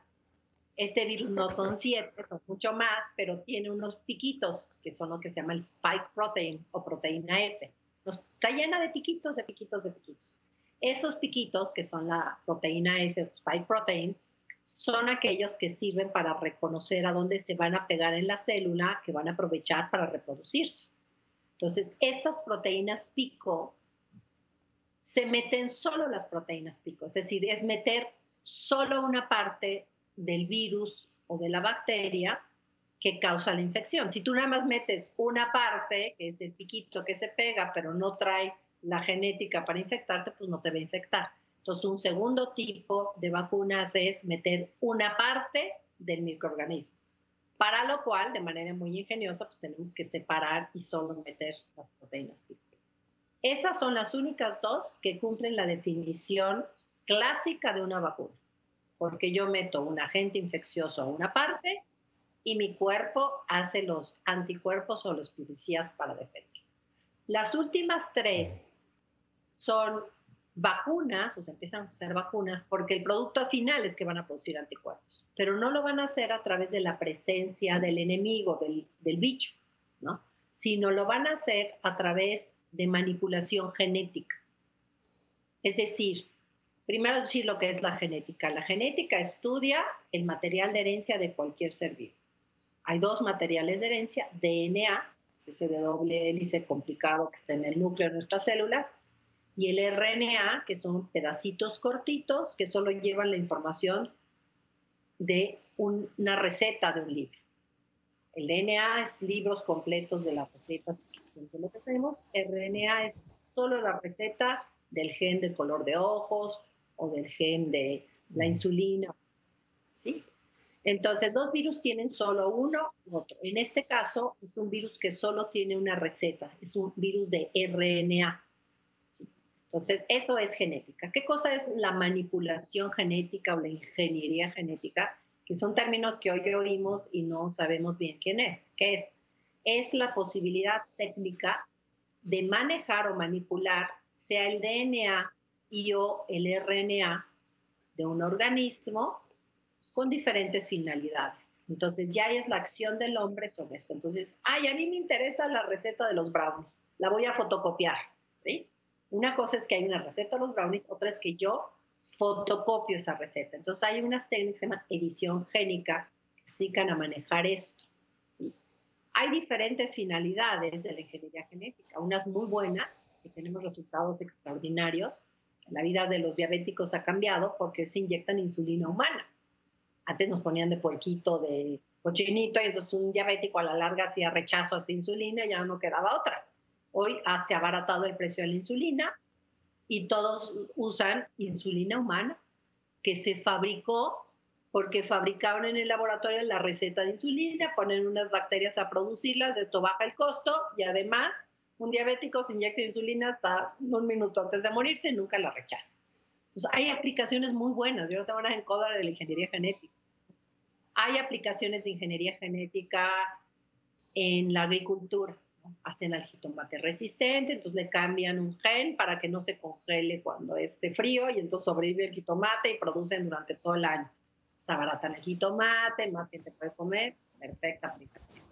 Este virus no son siete, son mucho más, pero tiene unos piquitos, que son lo que se llama el spike protein o proteína S. está llena de piquitos, de piquitos, de piquitos. Esos piquitos, que son la proteína S o spike protein, son aquellos que sirven para reconocer a dónde se van a pegar en la célula, que van a aprovechar para reproducirse. Entonces, estas proteínas pico se meten solo las proteínas pico, es decir, es meter solo una parte del virus o de la bacteria que causa la infección. Si tú nada más metes una parte, que es el piquito que se pega, pero no trae la genética para infectarte, pues no te va a infectar. Entonces, un segundo tipo de vacunas es meter una parte del microorganismo, para lo cual, de manera muy ingeniosa, pues tenemos que separar y solo meter las proteínas. Esas son las únicas dos que cumplen la definición clásica de una vacuna porque yo meto un agente infeccioso a una parte y mi cuerpo hace los anticuerpos o los policías para defender. Las últimas tres son vacunas, o se empiezan a hacer vacunas, porque el producto final es que van a producir anticuerpos, pero no lo van a hacer a través de la presencia del enemigo, del, del bicho, ¿no? Sino lo van a hacer a través de manipulación genética. Es decir, Primero decir lo que es la genética. La genética estudia el material de herencia de cualquier ser vivo. Hay dos materiales de herencia, DNA, ese de doble hélice complicado que está en el núcleo de nuestras células, y el RNA, que son pedacitos cortitos que solo llevan la información de una receta de un libro. El DNA es libros completos de las recetas de lo que hacemos. RNA es solo la receta del gen del color de ojos o del gen de la insulina. ¿sí? Entonces, dos virus tienen solo uno u otro. En este caso, es un virus que solo tiene una receta, es un virus de RNA. Entonces, eso es genética. ¿Qué cosa es la manipulación genética o la ingeniería genética? Que son términos que hoy oímos y no sabemos bien quién es. ¿Qué es? Es la posibilidad técnica de manejar o manipular, sea el DNA y o el RNA de un organismo con diferentes finalidades. Entonces ya es la acción del hombre sobre esto. Entonces, ay, a mí me interesa la receta de los brownies, la voy a fotocopiar, ¿sí? Una cosa es que hay una receta de los brownies, otra es que yo fotocopio esa receta. Entonces hay unas técnicas que se llaman edición génica que se dedican a manejar esto. ¿sí? Hay diferentes finalidades de la ingeniería genética, unas muy buenas, que tenemos resultados extraordinarios. La vida de los diabéticos ha cambiado porque se inyectan insulina humana. Antes nos ponían de puerquito, de cochinito, y entonces un diabético a la larga hacía rechazo a esa insulina y ya no quedaba otra. Hoy se ha abaratado el precio de la insulina, y todos usan insulina humana que se fabricó porque fabricaron en el laboratorio la receta de insulina, ponen unas bacterias a producirlas, esto baja el costo y además un diabético se inyecta insulina hasta un minuto antes de morirse y nunca la rechaza. Entonces, hay aplicaciones muy buenas. Yo no tengo nada en contra de la ingeniería genética. Hay aplicaciones de ingeniería genética en la agricultura hacen al jitomate resistente, entonces le cambian un gen para que no se congele cuando es frío y entonces sobrevive el jitomate y producen durante todo el año. Se abaratan el jitomate, más gente puede comer, perfecta aplicación.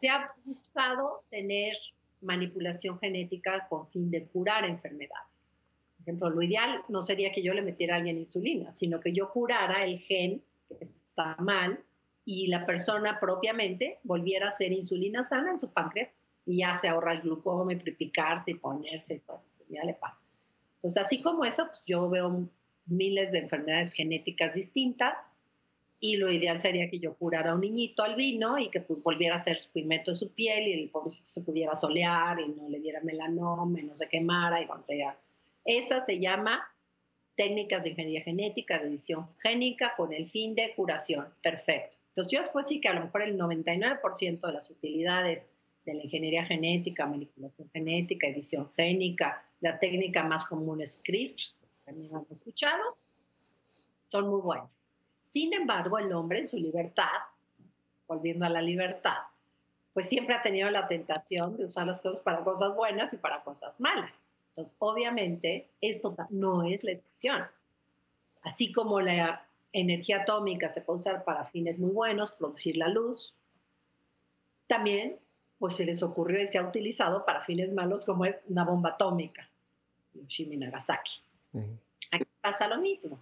Se ha buscado tener manipulación genética con fin de curar enfermedades. Por ejemplo, lo ideal no sería que yo le metiera a alguien insulina, sino que yo curara el gen está mal y la persona propiamente volviera a hacer insulina sana en su páncreas y ya se ahorra el glucómetro y picarse y ponerse y todo. Ya le pasa. Entonces, así como eso, pues yo veo miles de enfermedades genéticas distintas y lo ideal sería que yo curara a un niñito albino y que pues, volviera a hacer su pigmento en su piel y el pobrecito se pudiera solear y no le diera melanoma y no se quemara y sea. Esa se llama técnicas de ingeniería genética, de edición génica con el fin de curación. Perfecto. Entonces yo después sí que a lo mejor el 99% de las utilidades de la ingeniería genética, manipulación genética, edición génica, la técnica más común es CRISPR, también hemos escuchado, son muy buenas. Sin embargo, el hombre en su libertad, volviendo a la libertad, pues siempre ha tenido la tentación de usar las cosas para cosas buenas y para cosas malas. Entonces, obviamente, esto no es la excepción. Así como la energía atómica se puede usar para fines muy buenos, producir la luz. También, pues se les ocurrió y se ha utilizado para fines malos como es una bomba atómica, Hiroshima y Nagasaki. Aquí pasa lo mismo.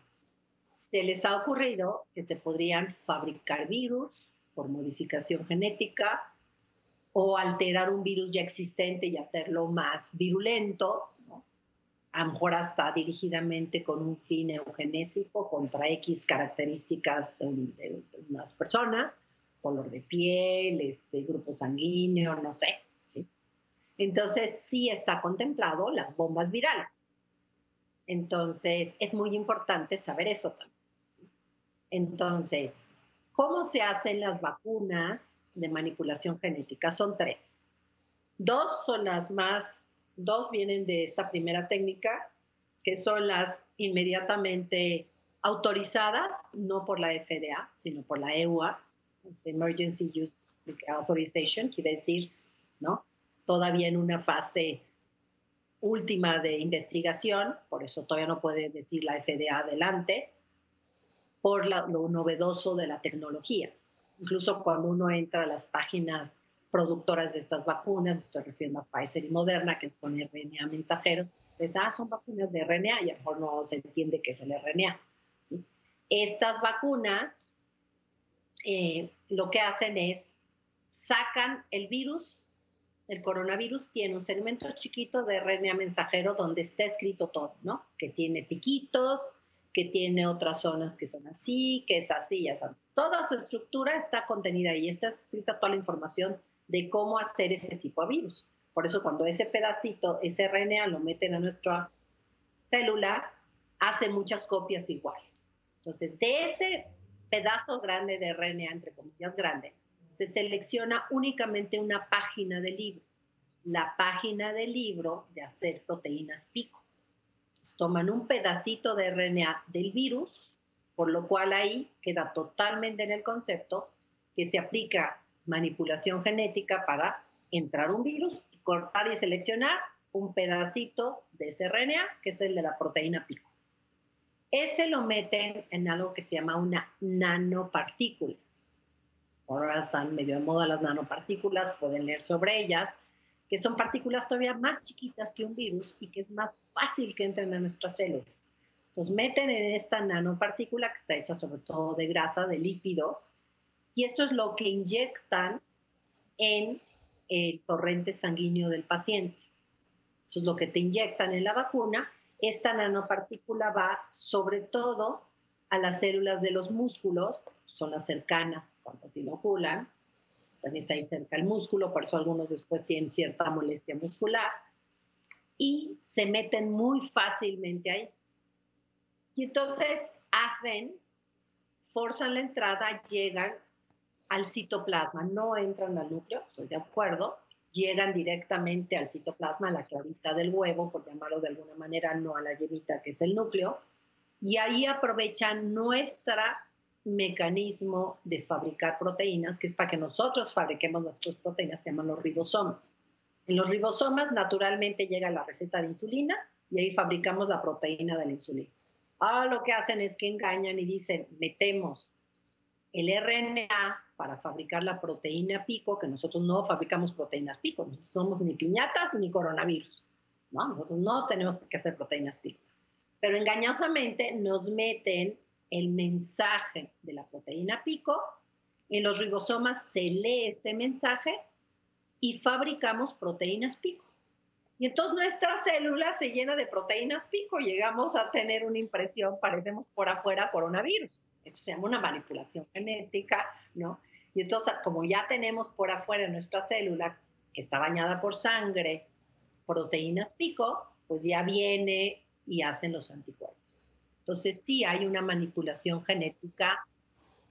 Se les ha ocurrido que se podrían fabricar virus por modificación genética o alterar un virus ya existente y hacerlo más virulento a lo mejor hasta dirigidamente con un fin eugenésico contra X características de, unas personas, color de piel, este, grupo sanguíneo, no sé. ¿sí? Entonces, sí está contemplado las bombas virales. Entonces, es muy importante saber eso también. Entonces, ¿cómo se hacen las vacunas de manipulación genética? Son tres. Dos son las más Dos vienen de esta primera técnica, que son las inmediatamente autorizadas, no por la FDA, sino por la EUA, este Emergency Use Authorization, quiere decir, ¿no? Todavía en una fase última de investigación, por eso todavía no puede decir la FDA adelante, por lo novedoso de la tecnología. Incluso cuando uno entra a las páginas productoras de estas vacunas, me estoy refiriendo a Pfizer y Moderna, que es con RNA mensajero. Entonces, ah, son vacunas de RNA y a lo mejor no se entiende qué es el RNA. Estas vacunas eh, lo que hacen es sacan el virus, el coronavirus tiene un segmento chiquito de RNA mensajero donde está escrito todo, ¿no? Que tiene piquitos, que tiene otras zonas que son así, que es así, ya sabes. Toda su estructura está contenida ahí, está escrita toda la información de cómo hacer ese tipo de virus. Por eso cuando ese pedacito, ese RNA lo meten a nuestra célula, hace muchas copias iguales. Entonces, de ese pedazo grande de RNA, entre comillas grande, se selecciona únicamente una página del libro, la página del libro de hacer proteínas pico. toman un pedacito de RNA del virus, por lo cual ahí queda totalmente en el concepto que se aplica manipulación genética para entrar un virus, cortar y seleccionar un pedacito de ese RNA, que es el de la proteína pico. Ese lo meten en algo que se llama una nanopartícula. Ahora están medio de moda las nanopartículas, pueden leer sobre ellas, que son partículas todavía más chiquitas que un virus y que es más fácil que entren a nuestra célula. Entonces meten en esta nanopartícula que está hecha sobre todo de grasa, de lípidos, y esto es lo que inyectan en el torrente sanguíneo del paciente. Eso es lo que te inyectan en la vacuna. Esta nanopartícula va sobre todo a las células de los músculos, son las cercanas cuando te inoculan, están ahí cerca el músculo, por eso algunos después tienen cierta molestia muscular, y se meten muy fácilmente ahí. Y entonces hacen, forzan la entrada, llegan al citoplasma, no entran al núcleo, estoy de acuerdo, llegan directamente al citoplasma, a la clarita del huevo, por llamarlo de alguna manera, no a la yemita que es el núcleo, y ahí aprovechan nuestro mecanismo de fabricar proteínas, que es para que nosotros fabriquemos nuestras proteínas, se llaman los ribosomas. En los ribosomas naturalmente llega la receta de insulina y ahí fabricamos la proteína de la insulina. Ahora lo que hacen es que engañan y dicen, metemos el RNA para fabricar la proteína pico, que nosotros no fabricamos proteínas pico, no somos ni piñatas ni coronavirus, ¿no? Nosotros no tenemos que hacer proteínas pico. Pero engañosamente nos meten el mensaje de la proteína pico, en los ribosomas se lee ese mensaje y fabricamos proteínas pico. Y entonces nuestra célula se llena de proteínas pico, llegamos a tener una impresión, parecemos por afuera coronavirus. Eso se llama una manipulación genética, ¿no? Y entonces, como ya tenemos por afuera nuestra célula, que está bañada por sangre, proteínas pico, pues ya viene y hacen los anticuerpos. Entonces, sí hay una manipulación genética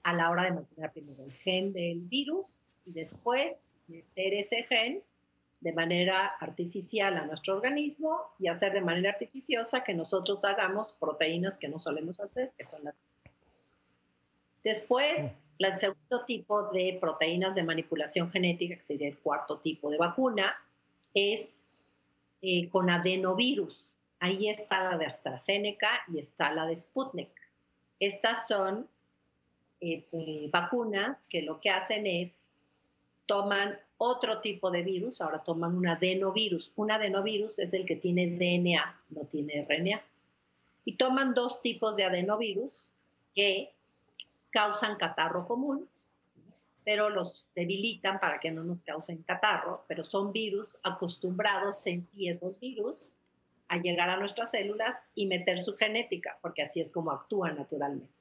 a la hora de mantener primero el gen del virus y después meter ese gen de manera artificial a nuestro organismo y hacer de manera artificiosa que nosotros hagamos proteínas que no solemos hacer, que son las... Después, el segundo tipo de proteínas de manipulación genética, que sería el cuarto tipo de vacuna, es eh, con adenovirus. Ahí está la de AstraZeneca y está la de Sputnik. Estas son eh, eh, vacunas que lo que hacen es toman otro tipo de virus, ahora toman un adenovirus. Un adenovirus es el que tiene DNA, no tiene RNA. Y toman dos tipos de adenovirus que causan catarro común, pero los debilitan para que no nos causen catarro, pero son virus acostumbrados en sí esos virus a llegar a nuestras células y meter su genética, porque así es como actúan naturalmente.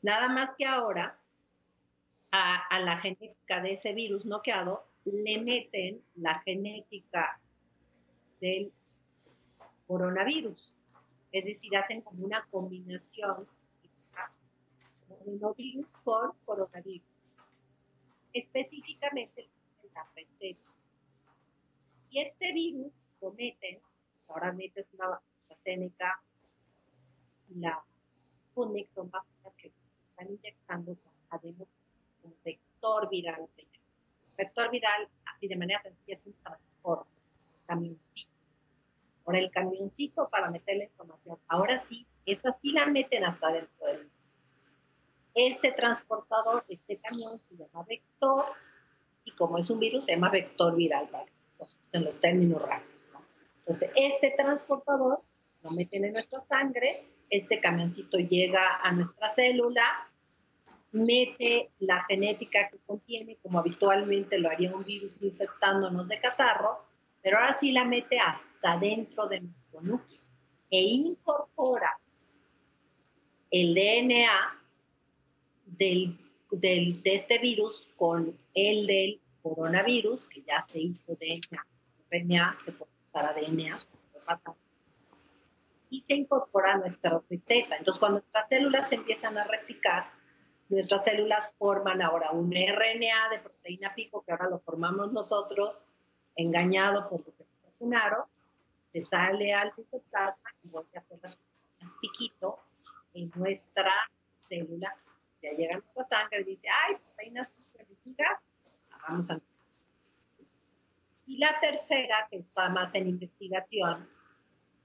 Nada más que ahora a, la genética de ese virus noqueado le meten la genética del coronavirus. Es decir, hacen como una combinación de virus con coronavirus. Específicamente la receta. Y este virus lo meten, ahora metes una AstraZeneca y la Sputnik son vacunas que están inyectando además un vector viral, se vector viral, así de manera sencilla, es un transporte, camioncito. Por el camioncito para meter la información. Ahora sí, esta sí la meten hasta dentro del. Este transportador, este camión se llama vector y como es un virus, se llama vector viral, para que los términos rápidos. Entonces, este transportador lo meten en nuestra sangre, este camioncito llega a nuestra célula, mete la genética que contiene, como habitualmente lo haría un virus infectándonos de catarro, pero ahora sí la mete hasta dentro de nuestro núcleo e incorpora el DNA del, del, de este virus con el del coronavirus, que ya se hizo DNA, RNA, se puede pasar a DNA, se puede pasar, y se incorpora a nuestra receta. Entonces, cuando nuestras células se empiezan a replicar, Nuestras células forman ahora un RNA de proteína pico, que ahora lo formamos nosotros, engañado por lo que nos vacunaron, se sale al citoplasma y vuelve a hacer las piquito en nuestra célula. Ya llega nuestra sangre y dice, ay, proteínas pico, vamos a... Y la tercera, que está más en investigación,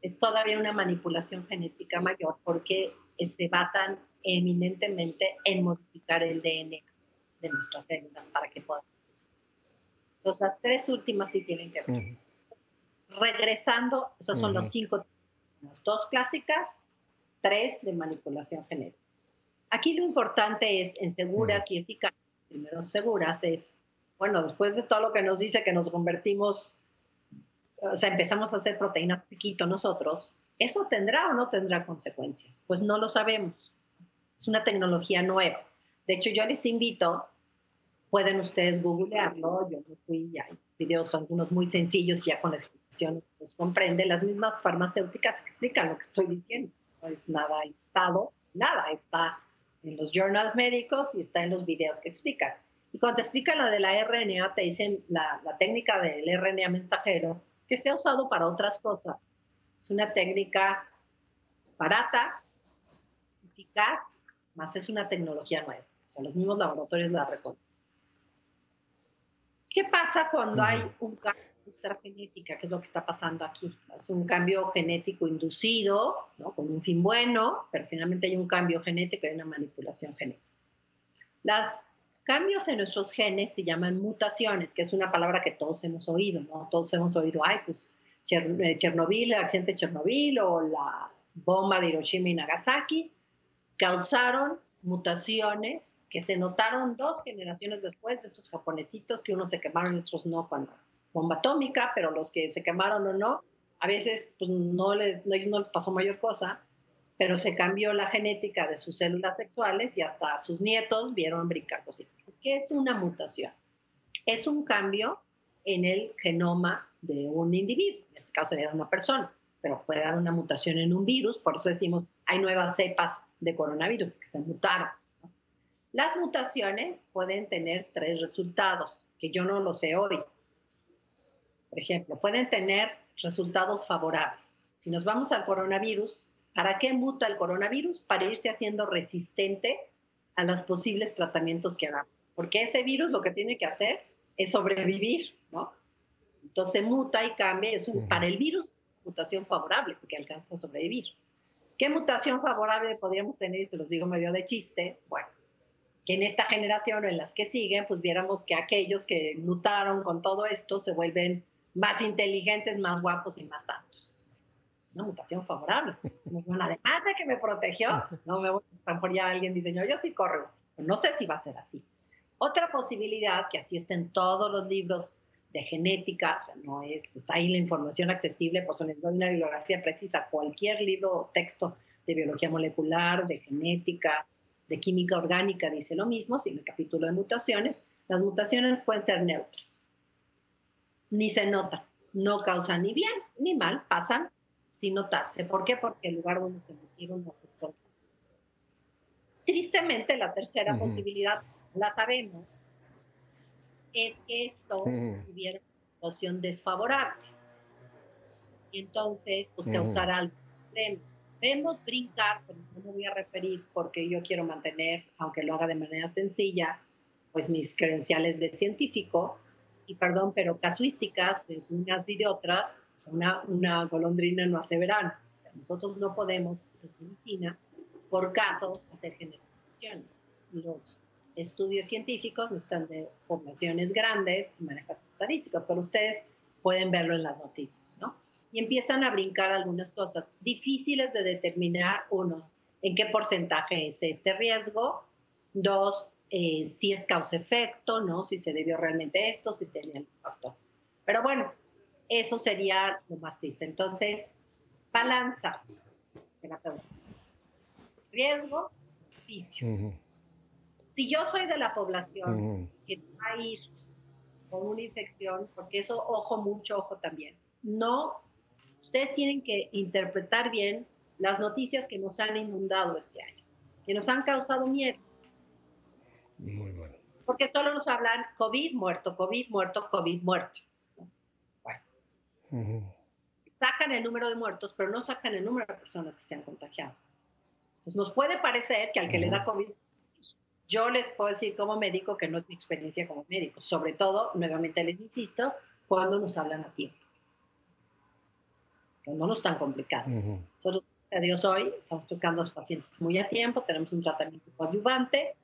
es todavía una manipulación genética mayor porque se basan eminentemente en modificar el DNA de nuestras células para que puedan Entonces, las tres últimas sí tienen que ver. Regresando, esos son los cinco. Dos clásicas, tres de manipulación genética. Aquí lo importante es en seguras y eficaces, primero seguras, es, bueno, después de todo lo que nos dice que nos convertimos, o sea, empezamos a hacer proteínas piquito nosotros, ¿eso tendrá o no tendrá consecuencias? Pues no lo sabemos. Es una tecnología nueva. De hecho, yo les invito, pueden ustedes googlearlo, yo me fui, ya hay videos, algunos muy sencillos, ya con la explicación los comprende, las mismas farmacéuticas explican lo que estoy diciendo. No es nada inventado, nada, está en los journals médicos y está en los videos que explican. Y cuando te explican la de la RNA, te dicen la, la técnica del RNA mensajero, que se ha usado para otras cosas. Es una técnica barata, eficaz, más es una tecnología nueva. O sea, los mismos laboratorios la reconocen. ¿Qué pasa cuando hay un cambio en nuestra genética? ¿Qué es lo que está pasando aquí? Es un cambio genético inducido, ¿no? con un fin bueno, pero finalmente hay un cambio genético y una manipulación genética. Los cambios en nuestros genes se llaman mutaciones, que es una palabra que todos hemos oído, ¿no? Todos hemos oído, ay, pues eh, Chernobyl, el accidente de Chernobyl o la bomba de Hiroshima y Nagasaki causaron mutaciones que se notaron dos generaciones después de estos japonesitos, que unos se quemaron y otros no con bomba atómica, pero los que se quemaron o no, a veces pues, no, les, no, les pasó mayor cosa, pero se cambió la genética de sus células sexuales y hasta sus nietos vieron brincar cositas. ¿Qué es una mutación? Es un cambio en el genoma de un individuo, en este caso sería de una persona, pero puede dar una mutación en un virus, por eso decimos hay nuevas cepas de coronavirus que se mutaron. Las mutaciones pueden tener tres resultados, que yo no lo sé hoy. Por ejemplo, pueden tener resultados favorables. Si nos vamos al coronavirus, ¿para qué muta el coronavirus? Para irse haciendo resistente a los posibles tratamientos que hagamos. Porque ese virus lo que tiene que hacer es sobrevivir, ¿no? Entonces muta y cambia. Es un, para el virus, mutación favorable, porque alcanza a sobrevivir. ¿Qué mutación favorable podríamos tener? Y se los digo medio de chiste. Bueno, que en esta generación o en las que siguen, pues viéramos que aquellos que mutaron con todo esto se vuelven más inteligentes, más guapos y más santos. Es una mutación favorable. Bueno, además de que me protegió, no me voy a por ya alguien dice, yo, yo sí corro. no sé si va a ser así. Otra posibilidad, que así está en todos los libros de genética, o sea, no es, está ahí la información accesible, por eso les doy una bibliografía precisa, cualquier libro o texto de biología molecular, de genética, de química orgánica dice lo mismo, si en el capítulo de mutaciones, las mutaciones pueden ser neutras, ni se notan, no causan ni bien ni mal, pasan sin notarse. ¿Por qué? Porque el lugar donde se metieron no. Tristemente, la tercera posibilidad, la sabemos, es que esto tuviera una situación desfavorable. Y entonces, pues causará algo extremo vemos brincar, pero no me voy a referir porque yo quiero mantener, aunque lo haga de manera sencilla, pues mis credenciales de científico, y perdón, pero casuísticas de unas y de otras, una, una golondrina no hace verano. O sea, nosotros no podemos, en medicina, por casos, hacer generalizaciones. Los estudios científicos están de poblaciones grandes y manejas estadísticos, pero ustedes pueden verlo en las noticias, ¿no? y empiezan a brincar algunas cosas difíciles de determinar, uno, en qué porcentaje es este riesgo, dos, eh, si es causa-efecto, ¿no? Si se debió realmente esto, si tenía el factor. Pero bueno, eso sería lo triste. Entonces, balanza, riesgo, beneficio. Si yo soy de la población que va a ir con una infección, porque eso, ojo, mucho ojo también, no ustedes tienen que interpretar bien las noticias que nos han inundado este año, que nos han causado miedo. Muy bueno. Porque solo nos hablan COVID muerto, COVID muerto, COVID muerto. Bueno. Sacan el número de muertos, pero no sacan el número de personas que se han contagiado. Entonces nos puede parecer que al que le da COVID, yo les puedo decir como médico que no es mi experiencia como médico. Sobre todo, nuevamente les insisto, cuando nos hablan a tiempo que no nos están complicados. Nosotros, gracias a Dios, hoy estamos pescando a los pacientes muy a tiempo, tenemos un tratamiento coadyuvante.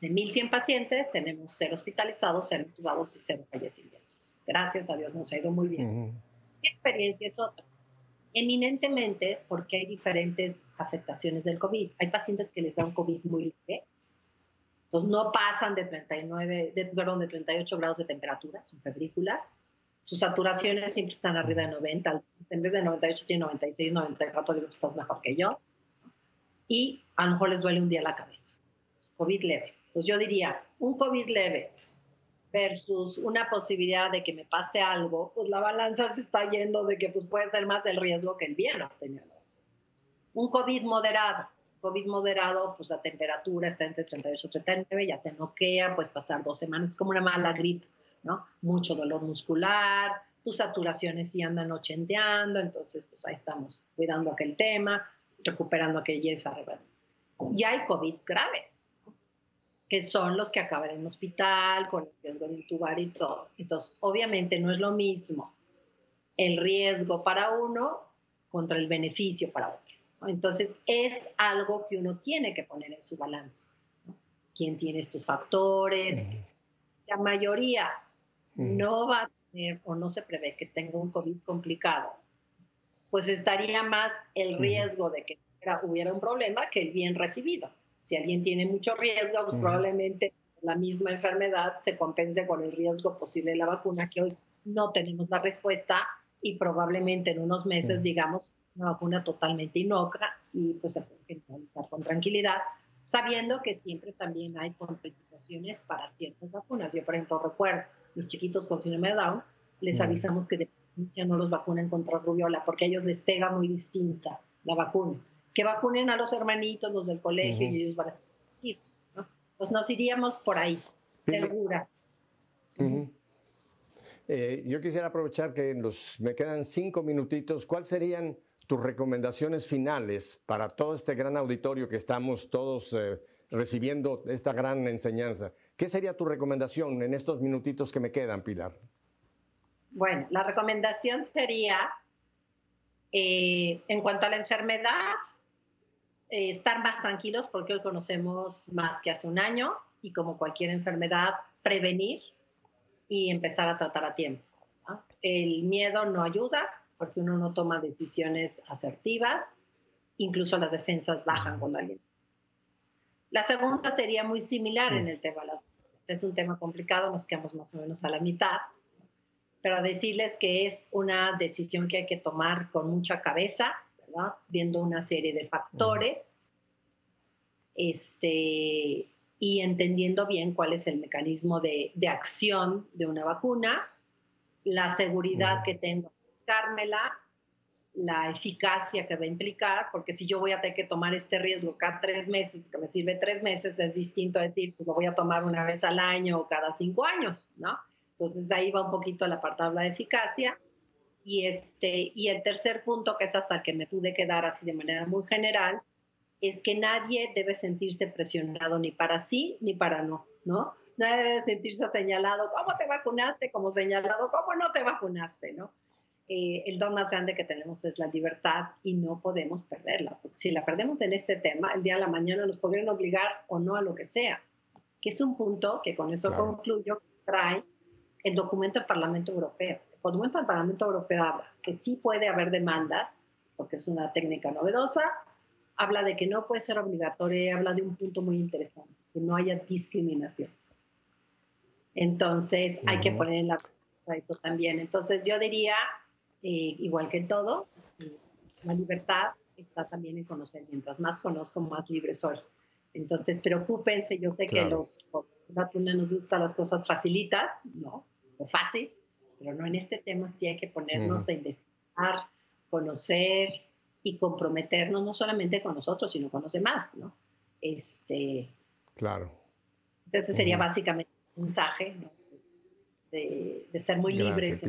De 1.100 pacientes, tenemos cero hospitalizados, cero intubados y cero fallecimientos. Gracias a Dios nos ha ido muy bien. Mi experiencia es otra. eminentemente porque hay diferentes afectaciones del COVID. Hay pacientes que les da un COVID muy leve, entonces no pasan de 39, de, perdón, de 38 grados de temperatura, son febrículas. Sus saturaciones siempre están arriba de 90, en vez de 98 tiene 96, 94, digo, estás mejor que yo. Y a lo mejor les duele un día la cabeza. COVID leve. Entonces yo diría, un COVID leve versus una posibilidad de que me pase algo, pues la balanza se está yendo de que pues puede ser más el riesgo que el bien obtenido. Un COVID moderado, COVID moderado, pues la temperatura está entre 38 y 39, ya te noquea, puedes pasar dos semanas, es como una mala gripe, ¿no? Mucho dolor muscular, tus saturaciones sí andan ochenteando, entonces pues ahí estamos cuidando aquel tema, recuperando aquella esa Y hay COVID graves, que son los que acaban en hospital con el riesgo de intubar y todo. Entonces, obviamente no es lo mismo el riesgo para uno contra el beneficio para otro. Entonces, es algo que uno tiene que poner en su balance. ¿Quién tiene estos factores? La mayoría no va a tener o no se prevé que tenga un COVID complicado, pues estaría más el riesgo de que hubiera un problema que el bien recibido. Si alguien tiene mucho riesgo, pues probablemente la misma enfermedad se compense con el riesgo posible de la vacuna, que hoy no tenemos la respuesta y probablemente en unos meses, digamos, una vacuna totalmente inocua y pues se puede realizar con tranquilidad, sabiendo que siempre también hay complicaciones para ciertas vacunas. Yo, por ejemplo, recuerdo mis chiquitos con síndrome de Down, les avisamos que de preferencia no los vacunen contra rubiola porque a ellos les pega muy distinta la vacuna. Que vacunen a los hermanitos, los del colegio y ellos van a estar ¿no? Pues nos iríamos por ahí, seguras. Eh, yo quisiera aprovechar que nos, me quedan cinco minutitos. ¿Cuáles serían tus recomendaciones finales para todo este gran auditorio que estamos todos eh, recibiendo esta gran enseñanza? ¿Qué sería tu recomendación en estos minutitos que me quedan, Pilar? Bueno, la recomendación sería, eh, en cuanto a la enfermedad, estar más tranquilos porque hoy conocemos más que hace un año y como cualquier enfermedad, prevenir y empezar a tratar a tiempo. El miedo no ayuda porque uno no toma decisiones asertivas, incluso las defensas bajan con la línea. La segunda sería muy similar en el tema de las vacunas. Es un tema complicado, nos quedamos más o menos a la mitad, pero decirles que es una decisión que hay que tomar con mucha cabeza, viendo una serie de factores. Este, y entendiendo bien cuál es el mecanismo de, de acción de una vacuna, la seguridad que tengo aplicármela, la eficacia que va a implicar, porque si yo voy a tener que tomar este riesgo cada tres meses, porque me sirve tres meses, es distinto a decir, pues lo voy a tomar una vez al año o cada cinco años, ¿no? Entonces ahí va un poquito la parte de eficacia. Y, este, y el tercer punto, que es hasta que me pude quedar así de manera muy general, es que nadie debe sentirse presionado ni para sí ni para no, ¿no? Nadie debe sentirse señalado, ¿cómo te vacunaste? Como señalado, ¿cómo no te vacunaste? ¿no? Eh, el don más grande que tenemos es la libertad y no podemos perderla. Porque si la perdemos en este tema, el día de la mañana nos podrían obligar o no a lo que sea. Que es un punto que con eso concluyo, trae el documento del Parlamento Europeo. El documento del Parlamento Europeo habla que sí puede haber demandas, porque es una técnica novedosa, habla de que no puede ser obligatorio, habla de un punto muy interesante, que no haya discriminación. Entonces, hay que poner en la eso también. Entonces, yo diría, eh, igual que en todo, la libertad está también en conocer. Mientras más conozco, más libre soy. Entonces, preocúpense. Yo sé que los latinos nos gustan las cosas facilitas, ¿no? O fácil, pero no en este tema. Sí hay que ponernos a investigar, conocer, y comprometernos no solamente con nosotros, sino con los demás, ¿no? Este, claro. Ese sería básicamente el mensaje, ¿no? de, ser muy libres.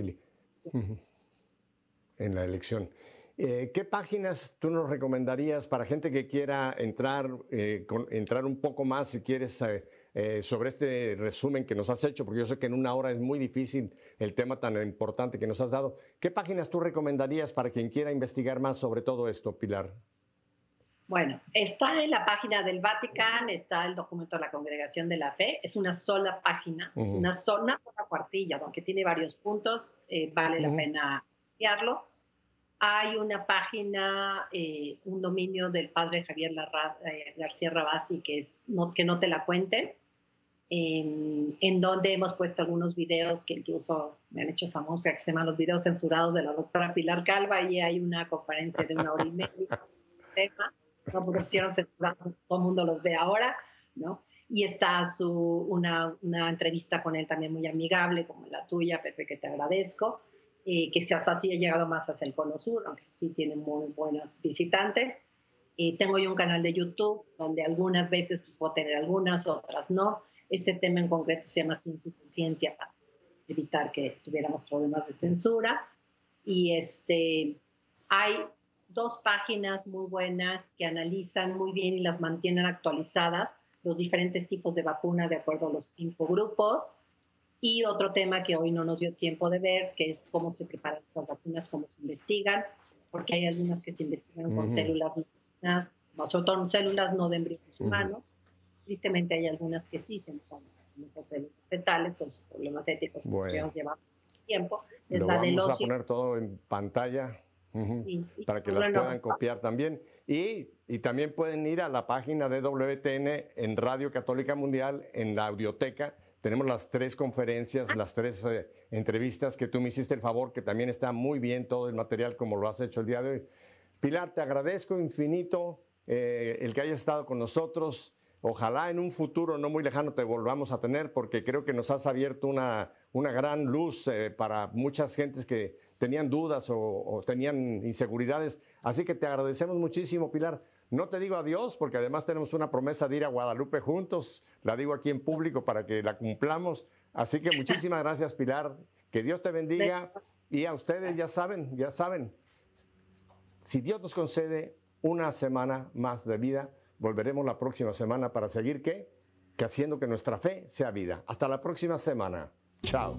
En, la elección. Eh, ¿Qué páginas tú nos recomendarías para gente que quiera entrar, eh, entrar un poco más, si quieres, eh, eh, sobre este resumen que nos has hecho, porque yo sé que en una hora es muy difícil el tema tan importante que nos has dado. ¿Qué páginas tú recomendarías para quien quiera investigar más sobre todo esto, Pilar? Bueno, está en la página del Vaticano, está el documento de la Congregación de la Fe, es una sola página, es una sola, cuartilla, aunque tiene varios puntos, eh, vale la pena enviarlo. Hay una página, eh, un dominio del padre Javier eh, García Rabasi que es no, que no te la cuenten, en donde hemos puesto algunos videos que incluso me han hecho famosa, que se llaman los videos censurados de la doctora Pilar Calva, y hay una conferencia de una hora y media tema, no pusieron censurados, todo el mundo los ve ahora, ¿no? Y está su, una, una, entrevista con él también muy amigable, como la tuya, Pepe, que te agradezco, eh, se así ha llegado más hacia el Cono Sur, aunque sí tiene muy buenos visitantes. Eh, tengo yo un canal de YouTube donde algunas veces pues, puedo tener algunas, otras no este tema en concreto se llama ciencia y conciencia para evitar que tuviéramos problemas de censura. Y este, hay dos páginas muy buenas que analizan muy bien y las mantienen actualizadas los diferentes tipos de vacunas de acuerdo a los cinco grupos. Y otro tema que hoy no nos dio tiempo de ver, que es cómo se preparan las vacunas, cómo se investigan, porque hay algunas que se investigan con células humanas, sobre todo células no de embriones humanos, Tristemente hay algunas que sí se usan esas células fetales con sus problemas éticos que nos llevan tiempo. Es Lo la vamos a poner todo en pantalla para que las puedan copiar también. Y, y, también pueden ir a la página de WTN en Radio Católica Mundial, en la audioteca. Tenemos las tres conferencias, ah. las tres eh, entrevistas que tú me hiciste el favor, que también está muy bien todo el material como lo has hecho el día de hoy. Pilar, te agradezco infinito eh, el que hayas estado con nosotros. Ojalá en un futuro no muy lejano te volvamos a tener porque creo que nos has abierto una, una gran luz eh, para muchas gentes que tenían dudas o, tenían inseguridades. Así que te agradecemos muchísimo, Pilar. No te digo adiós porque además tenemos una promesa de ir a Guadalupe juntos. La digo aquí en público para que la cumplamos. Así que muchísimas gracias, Pilar. Que Dios te bendiga. Y a ustedes ya saben, ya saben, si Dios nos concede una semana más de vida, Volveremos la próxima semana para seguir qué? Que haciendo que nuestra fe sea vida. Hasta la próxima semana. Chao.